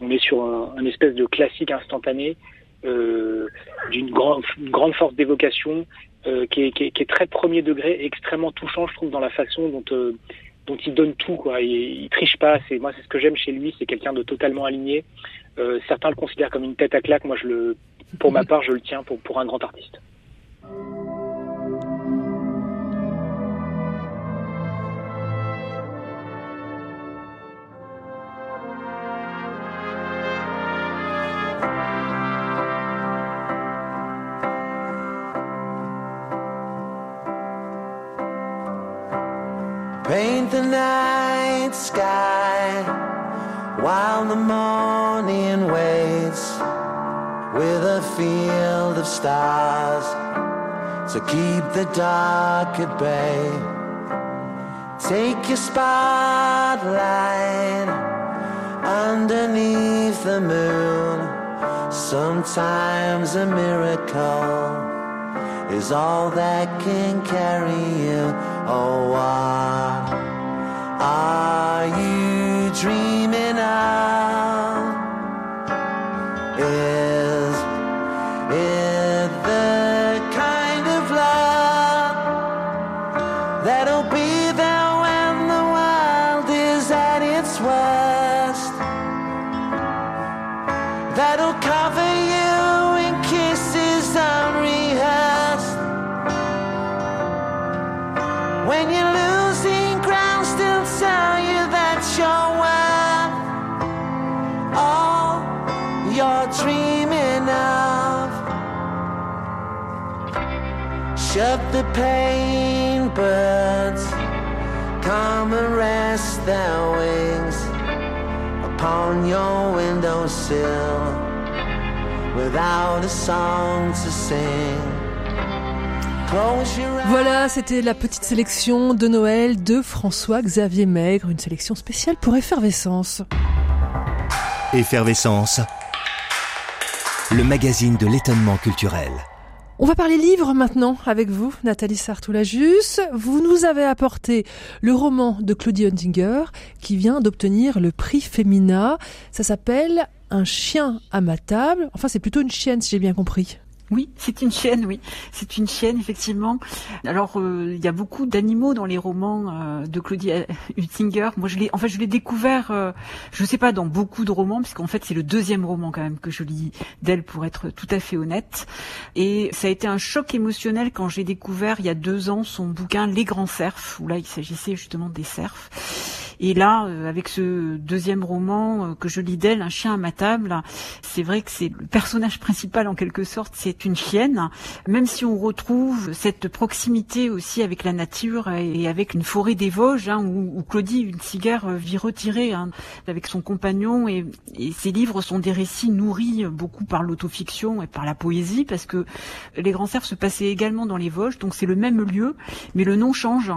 on est sur un, espèce de classique instantané d'une grande grande force d'évocation euh, qui, est, qui, est, qui est très premier degré, et extrêmement touchant, je trouve, dans la façon dont euh, dont il donne tout, quoi. Il, il triche pas. C'est moi, c'est ce que j'aime chez lui. C'est quelqu'un de totalement aligné. Euh, certains le considèrent comme une tête à claque. Moi, je le, pour ma part, je le tiens pour pour un grand artiste. Paint the night sky while the morning waits with a field of stars to keep the dark at bay. Take your spotlight underneath the moon. Sometimes a miracle is all that can carry you. Oh, what are you dreaming of? Is it the kind of love that'll be there when the world is at its worst? That'll cover The pain birds, come and rest their wings upon your windowsill without a song to sing. Voilà, c'était la petite sélection de Noël de François Xavier Maigre, une sélection spéciale pour Effervescence. Effervescence. Le magazine de l'étonnement culturel. On va parler livres maintenant avec vous, Nathalie Sartoulajus. Vous nous avez apporté le roman de Claudie Huntinger qui vient d'obtenir le prix Femina. Ça s'appelle Un chien à ma table. Enfin, c'est plutôt une chienne si j'ai bien compris. Oui, c'est une chienne, oui. C'est une chienne, effectivement. Alors, euh, il y a beaucoup d'animaux dans les romans euh, de Claudia Huttinger. Moi, je l'ai, en fait, je l'ai découvert, euh, je sais pas, dans beaucoup de romans, puisqu'en fait, c'est le deuxième roman quand même que je lis d'elle, pour être tout à fait honnête. Et ça a été un choc émotionnel quand j'ai découvert, il y a deux ans, son bouquin Les Grands Cerfs, où là, il s'agissait justement des cerfs. Et là, euh, avec ce deuxième roman euh, que je lis d'elle, Un chien à ma table, c'est vrai que c'est le personnage principal en quelque sorte, c'est une chienne, même si on retrouve cette proximité aussi avec la nature et avec une forêt des Vosges, hein, où, où, Claudie Hunziger euh, vit retirée hein, avec son compagnon, et, et ses livres sont des récits nourris beaucoup par l'autofiction et par la poésie, parce que Les Grands Cerfs se passaient également dans les Vosges, donc c'est le même lieu, mais le nom change.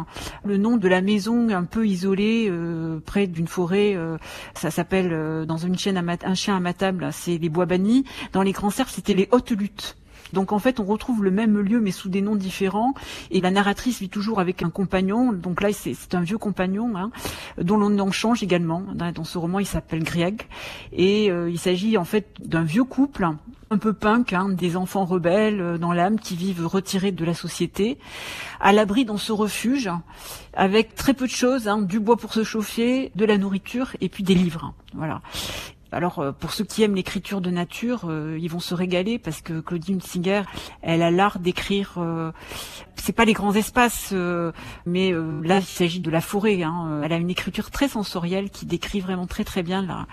Le nom de la maison un peu isolée, euh, près d'une forêt. Euh, ça s'appelle euh, dans une chaîne à un chien à ma table, c'est les bois bannis. Dans les grands cerfs, c'était les hautes luttes. Donc en fait, on retrouve le même lieu mais sous des noms différents. Et la narratrice vit toujours avec un compagnon. Donc là, c'est un vieux compagnon hein, dont l'on en change également. Dans ce roman, il s'appelle Grieg. Et euh, il s'agit en fait d'un vieux couple un peu punk, hein, des enfants rebelles euh, dans l'âme qui vivent retirés de la société, à l'abri dans ce refuge, avec très peu de choses, hein, du bois pour se chauffer, de la nourriture et puis des livres. Voilà. Alors euh, pour ceux qui aiment l'écriture de nature, euh, ils vont se régaler parce que Claudine Singer, elle a l'art d'écrire. Euh, c'est pas les grands espaces, mais là il s'agit de la forêt. Hein. Elle a une écriture très sensorielle qui décrit vraiment très très bien la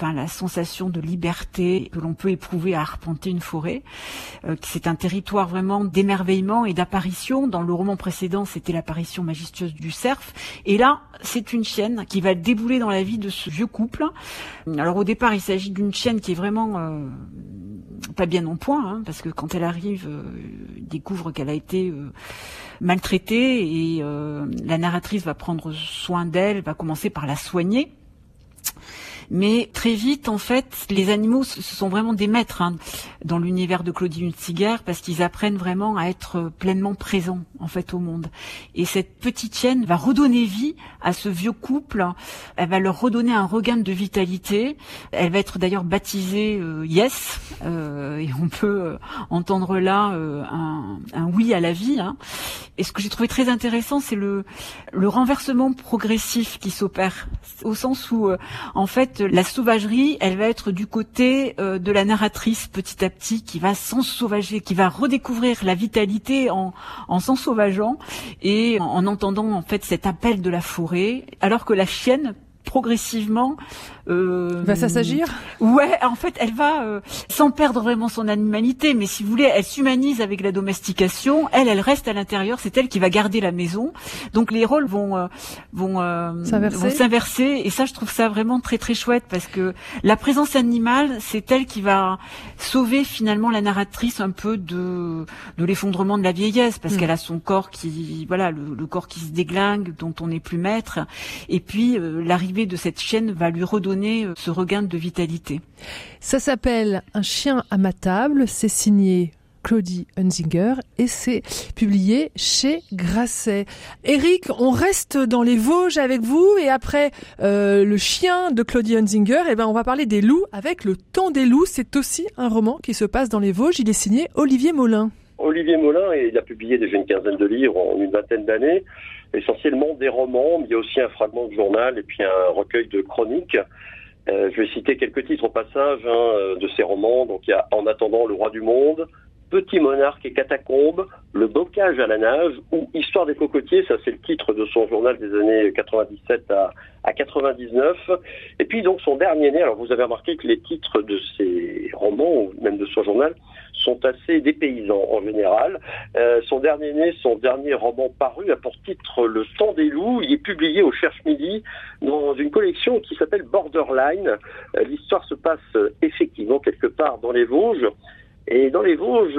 la sensation de liberté que l'on peut éprouver à arpenter une forêt. Euh, c'est un territoire vraiment d'émerveillement et d'apparition. Dans le roman précédent, c'était l'apparition majestueuse du cerf. Et là, c'est une chienne qui va débouler dans la vie de ce vieux couple. Alors au départ, il s'agit d'une chienne qui est vraiment euh, pas bien en point, hein, parce que quand elle arrive, euh, découvre qu'elle a été euh, maltraitée et la narratrice va prendre soin d'elle, va commencer par la soigner. Mais très vite, en fait, les animaux, ce sont vraiment des maîtres hein, dans l'univers de Claudie Hunziger parce qu'ils apprennent vraiment à être pleinement présents en fait au monde. Et cette petite chienne va redonner vie à ce vieux couple. Elle va leur redonner un regain de vitalité. Elle va être d'ailleurs baptisée euh, Yes, euh, et on peut euh, entendre là euh, un, un, oui à la vie. Hein. Et ce que j'ai trouvé très intéressant, c'est le, le renversement progressif qui s'opère, au sens où, euh, en fait, la sauvagerie, elle va être du côté euh, de la narratrice petit à petit, qui va s'ensauvager, qui va redécouvrir la vitalité en, en s'ensauvageant et en, en entendant en fait cet appel de la forêt, alors que la chienne progressivement euh, va s'assagir? Ouais, en fait, elle va euh, sans perdre vraiment son animalité, mais si vous voulez, elle s'humanise avec la domestication. Elle, elle reste à l'intérieur. C'est elle qui va garder la maison. Donc les rôles vont euh, vont euh, s'inverser. Et ça, je trouve ça vraiment très très chouette parce que la présence animale, c'est elle qui va sauver finalement la narratrice un peu de de l'effondrement de la vieillesse, parce Mm. qu'elle a son corps qui voilà le, le corps qui se déglingue, dont on n'est plus maître. Et puis euh, l'arrivée de cette chienne va lui redonner euh, ce regain de vitalité. Ça s'appelle Un chien à ma table, c'est signé Claudie Hunzinger et c'est publié chez Grasset. Eric, on reste dans les Vosges avec vous et après euh, le chien de Claudie Hunzinger, eh ben on va parler des loups avec le temps des loups. C'est aussi un roman qui se passe dans les Vosges. Il est signé Olivier Molin. Olivier Molin, et il a publié déjà une quinzaine de livres en une vingtaine d'années, essentiellement des romans, mais il y a aussi un fragment de journal et puis un recueil de chroniques. Euh, je vais citer quelques titres au passage hein, euh, de ces romans. Donc il y a En attendant le roi du monde, Petit monarque et catacombe, Le bocage à la nage ou Histoire des cocotiers, ça c'est le titre de son journal des années 97 à, à 99. Et puis donc son dernier né, alors vous avez remarqué que les titres de ces romans, ou même de son journal, sont assez dépaysants en général. Euh, son dernier né, son dernier roman paru, a pour titre Le temps des loups. Il est publié au Cherche Midi dans une collection qui s'appelle Borderline. Euh, L'histoire se passe euh, effectivement quelque part dans les Vosges. Et dans les Vosges,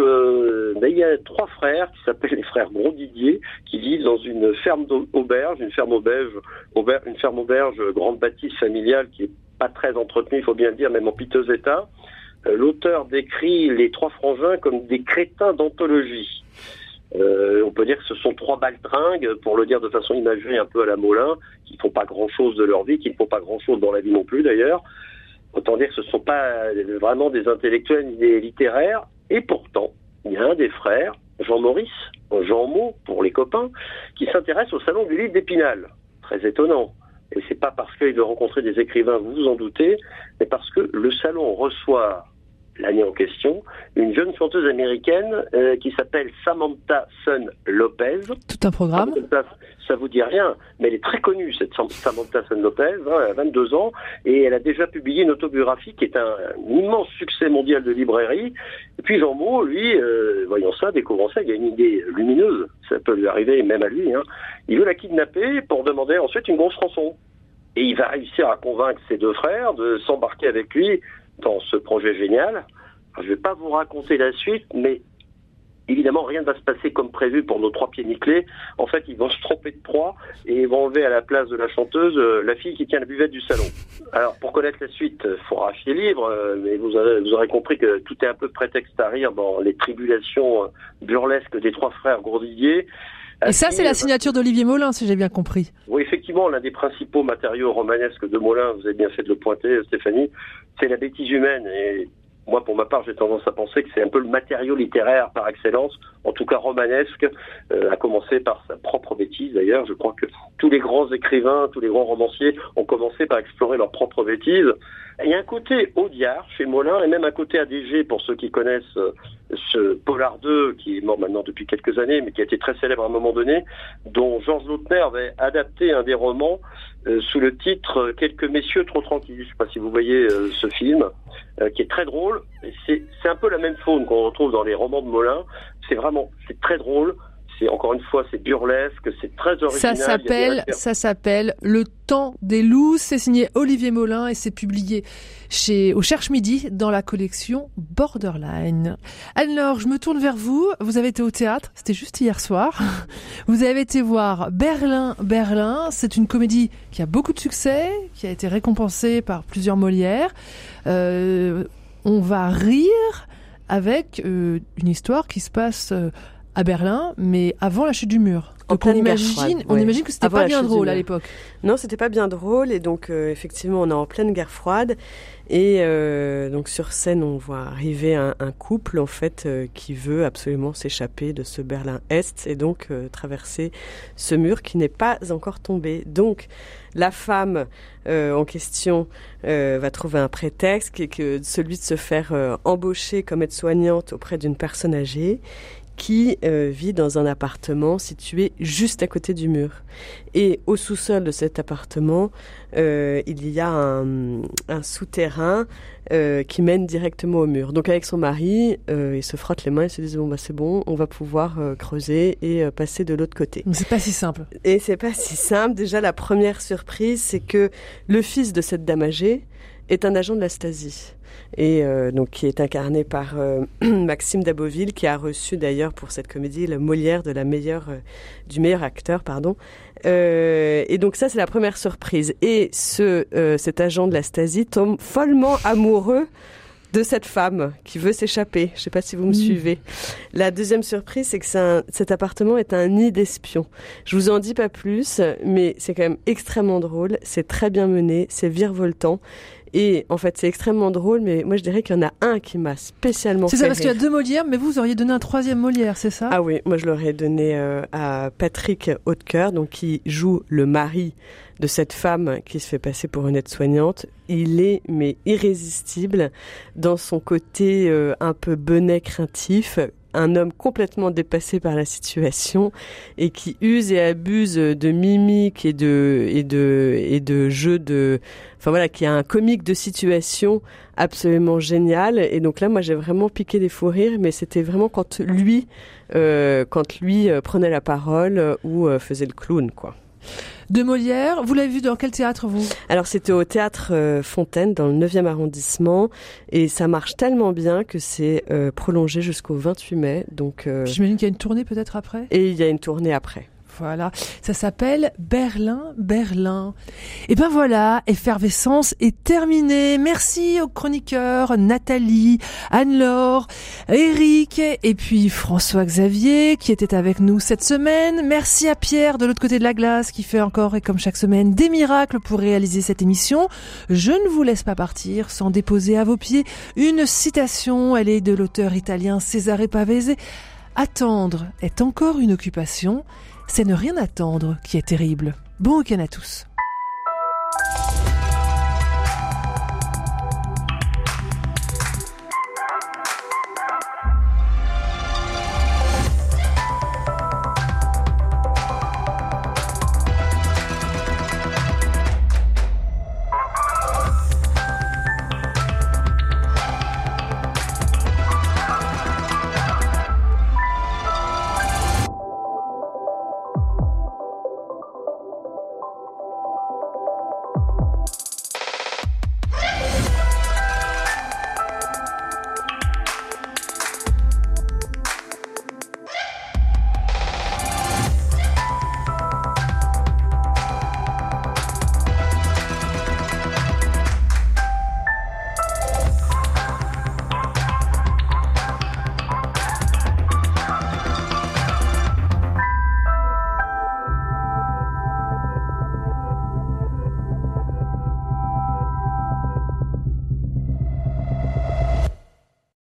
ben, il y a trois frères qui s'appellent les frères Gros-Didier, qui vivent dans une ferme d'auberge, une ferme auberge, auberge, une ferme auberge grande bâtisse familiale qui est pas très entretenue, il faut bien le dire, même en piteux état. L'auteur décrit les trois frangins comme des crétins d'anthologie. Euh, on peut dire que ce sont trois baltringues, pour le dire de façon imagée un peu à la Molin, qui font pas grand-chose de leur vie, qui ne font pas grand-chose dans la vie non plus d'ailleurs. Autant dire que ce ne sont pas vraiment des intellectuels ni des littéraires. Et pourtant, il y a un des frères, Jean-Maurice, Jean Maud pour les copains, qui s'intéresse au salon du livre d'Épinal. Très étonnant. Et c'est pas parce qu'il veut rencontrer des écrivains, vous vous en doutez, mais parce que le salon reçoit l'année en question, une jeune chanteuse américaine euh, qui s'appelle Samantha Sun Lopez. Tout un programme. Ça, ça vous dit rien, mais elle est très connue, cette Sam- Samantha Sun Lopez, hein, elle a 22 ans, et elle a déjà publié une autobiographie qui est un, un immense succès mondial de librairie. Et puis Jean Maud, lui, euh, voyant ça, découvrant ça, il a une idée lumineuse, ça peut lui arriver même à lui, hein. il veut la kidnapper pour demander ensuite une grosse rançon. Et il va réussir à convaincre ses deux frères de s'embarquer avec lui dans ce projet génial. Alors, je ne vais pas vous raconter la suite, mais évidemment, rien ne va se passer comme prévu pour nos trois pieds nickelés. En fait, ils vont se tromper de proie et ils vont enlever à la place de la chanteuse euh, la fille qui tient la buvette du salon. Alors, pour connaître la suite, il faudra acheter le livre, euh, mais vous, avez- vous aurez compris que tout est un peu prétexte à rire dans les tribulations euh, burlesques des trois frères Gourdidier. Et ça, c'est la signature d'Olivier Molin, si j'ai bien compris. oui, effectivement, l'un des principaux matériaux romanesques de Molin, vous avez bien fait de le pointer, Stéphanie, c'est la bêtise humaine. Et moi, pour ma part, j'ai tendance à penser que c'est un peu le matériau littéraire par excellence, en tout cas romanesque, euh, à commencer par sa propre bêtise d'ailleurs. Je crois que tous les grands écrivains, tous les grands romanciers ont commencé par explorer leur propre bêtise. Il y a un côté Audiard chez Molin et même un côté ADG pour ceux qui connaissent euh, ce Polar 2 qui est mort maintenant depuis quelques années mais qui a été très célèbre à un moment donné, dont Georges Lautner avait adapté un des romans euh, sous le titre Quelques messieurs trop tranquilles. Je ne sais pas si vous voyez euh, ce film, euh, qui est très drôle. C'est un peu la même faune qu'on retrouve dans les romans de Molin. C'est vraiment, très drôle. C'est encore une fois, c'est burlesque, c'est très original. Ça s'appelle, ça s'appelle Le Temps des loups. C'est signé Olivier Molin et c'est publié chez au Cherche Midi dans la collection Borderline. Alors, je me tourne vers vous. Vous avez été au théâtre. C'était juste hier soir. Vous avez été voir Berlin, Berlin. C'est une comédie qui a beaucoup de succès, qui a été récompensée par plusieurs Molières. Euh, on va rire avec euh, une histoire qui se passe euh, à Berlin, mais avant la chute du mur. Donc on imagine, froide, on ouais. imagine que c'était Avant pas bien drôle à l'époque. Non, c'était pas bien drôle et donc euh, effectivement on est en pleine guerre froide et euh, donc sur scène on voit arriver un, un couple en fait euh, qui veut absolument s'échapper de ce Berlin Est et donc traverser ce mur qui n'est pas encore tombé. Donc la femme en question va trouver un prétexte qui est que celui de se faire embaucher comme aide-soignante auprès d'une personne âgée qui euh, vit dans un appartement situé juste à côté du mur. Et au sous-sol de cet appartement, euh, il y a un, un souterrain euh, qui mène directement au mur. Donc avec son mari, ils se frottent les mains et se disent bon bah c'est bon, on va pouvoir creuser et passer de l'autre côté. Mais c'est pas si simple. Et c'est pas si simple. Déjà la première surprise, c'est que le fils de cette dame âgée est un agent de la Stasi et euh, donc qui est incarné par euh, Maxime Daboville, qui a reçu d'ailleurs pour cette comédie le Molière de la meilleure euh, du meilleur acteur, pardon. Et donc ça c'est la première surprise. Et ce cet agent de la Stasi tombe follement amoureux de cette femme qui veut s'échapper. Je sais pas si vous me suivez. La deuxième surprise, c'est que un- cet appartement est un nid d'espions. Je vous en dis pas plus, mais c'est quand même extrêmement drôle. C'est très bien mené, c'est virevoltant. Et en fait, c'est extrêmement drôle, mais moi je dirais qu'il y en a un qui m'a spécialement C'est ça, parce qu'il y a deux Molières, mais vous, vous auriez donné un troisième Molière, c'est ça? Ah oui, moi je l'aurais donné euh, à Patrick Hautecoeur, donc qui joue le mari de cette femme qui se fait passer pour une aide-soignante. Il est mais irrésistible dans son côté euh, un peu benet craintif, un homme complètement dépassé par la situation et qui use et abuse de mimiques et de jeux de enfin voilà qui a un comique de situation absolument génial et donc là moi j'ai vraiment piqué des fous rires mais c'était vraiment quand lui euh, quand lui euh, prenait la parole ou euh, faisait le clown quoi. De Molière, vous l'avez vu dans quel théâtre, vous? Alors c'était au théâtre euh, Fontaine dans le 9e arrondissement. Et ça marche tellement bien que c'est euh, prolongé jusqu'au 28 mai. Donc euh, J'imagine qu'il y a une tournée peut-être après? Et il y a une tournée après. Voilà, ça s'appelle Berlin, Berlin. Et ben voilà, effervescence est terminée. Merci aux chroniqueurs Nathalie, Anne-Laure, Eric et puis François-Xavier qui était avec nous cette semaine. Merci à Pierre de l'autre côté de la glace qui fait encore et comme chaque semaine des miracles pour réaliser cette émission. Je ne vous laisse pas partir sans déposer à vos pieds une citation. Elle est de l'auteur italien Cesare Pavese. Attendre est encore une occupation, c'est ne rien attendre qui est terrible. Bon week-end à tous.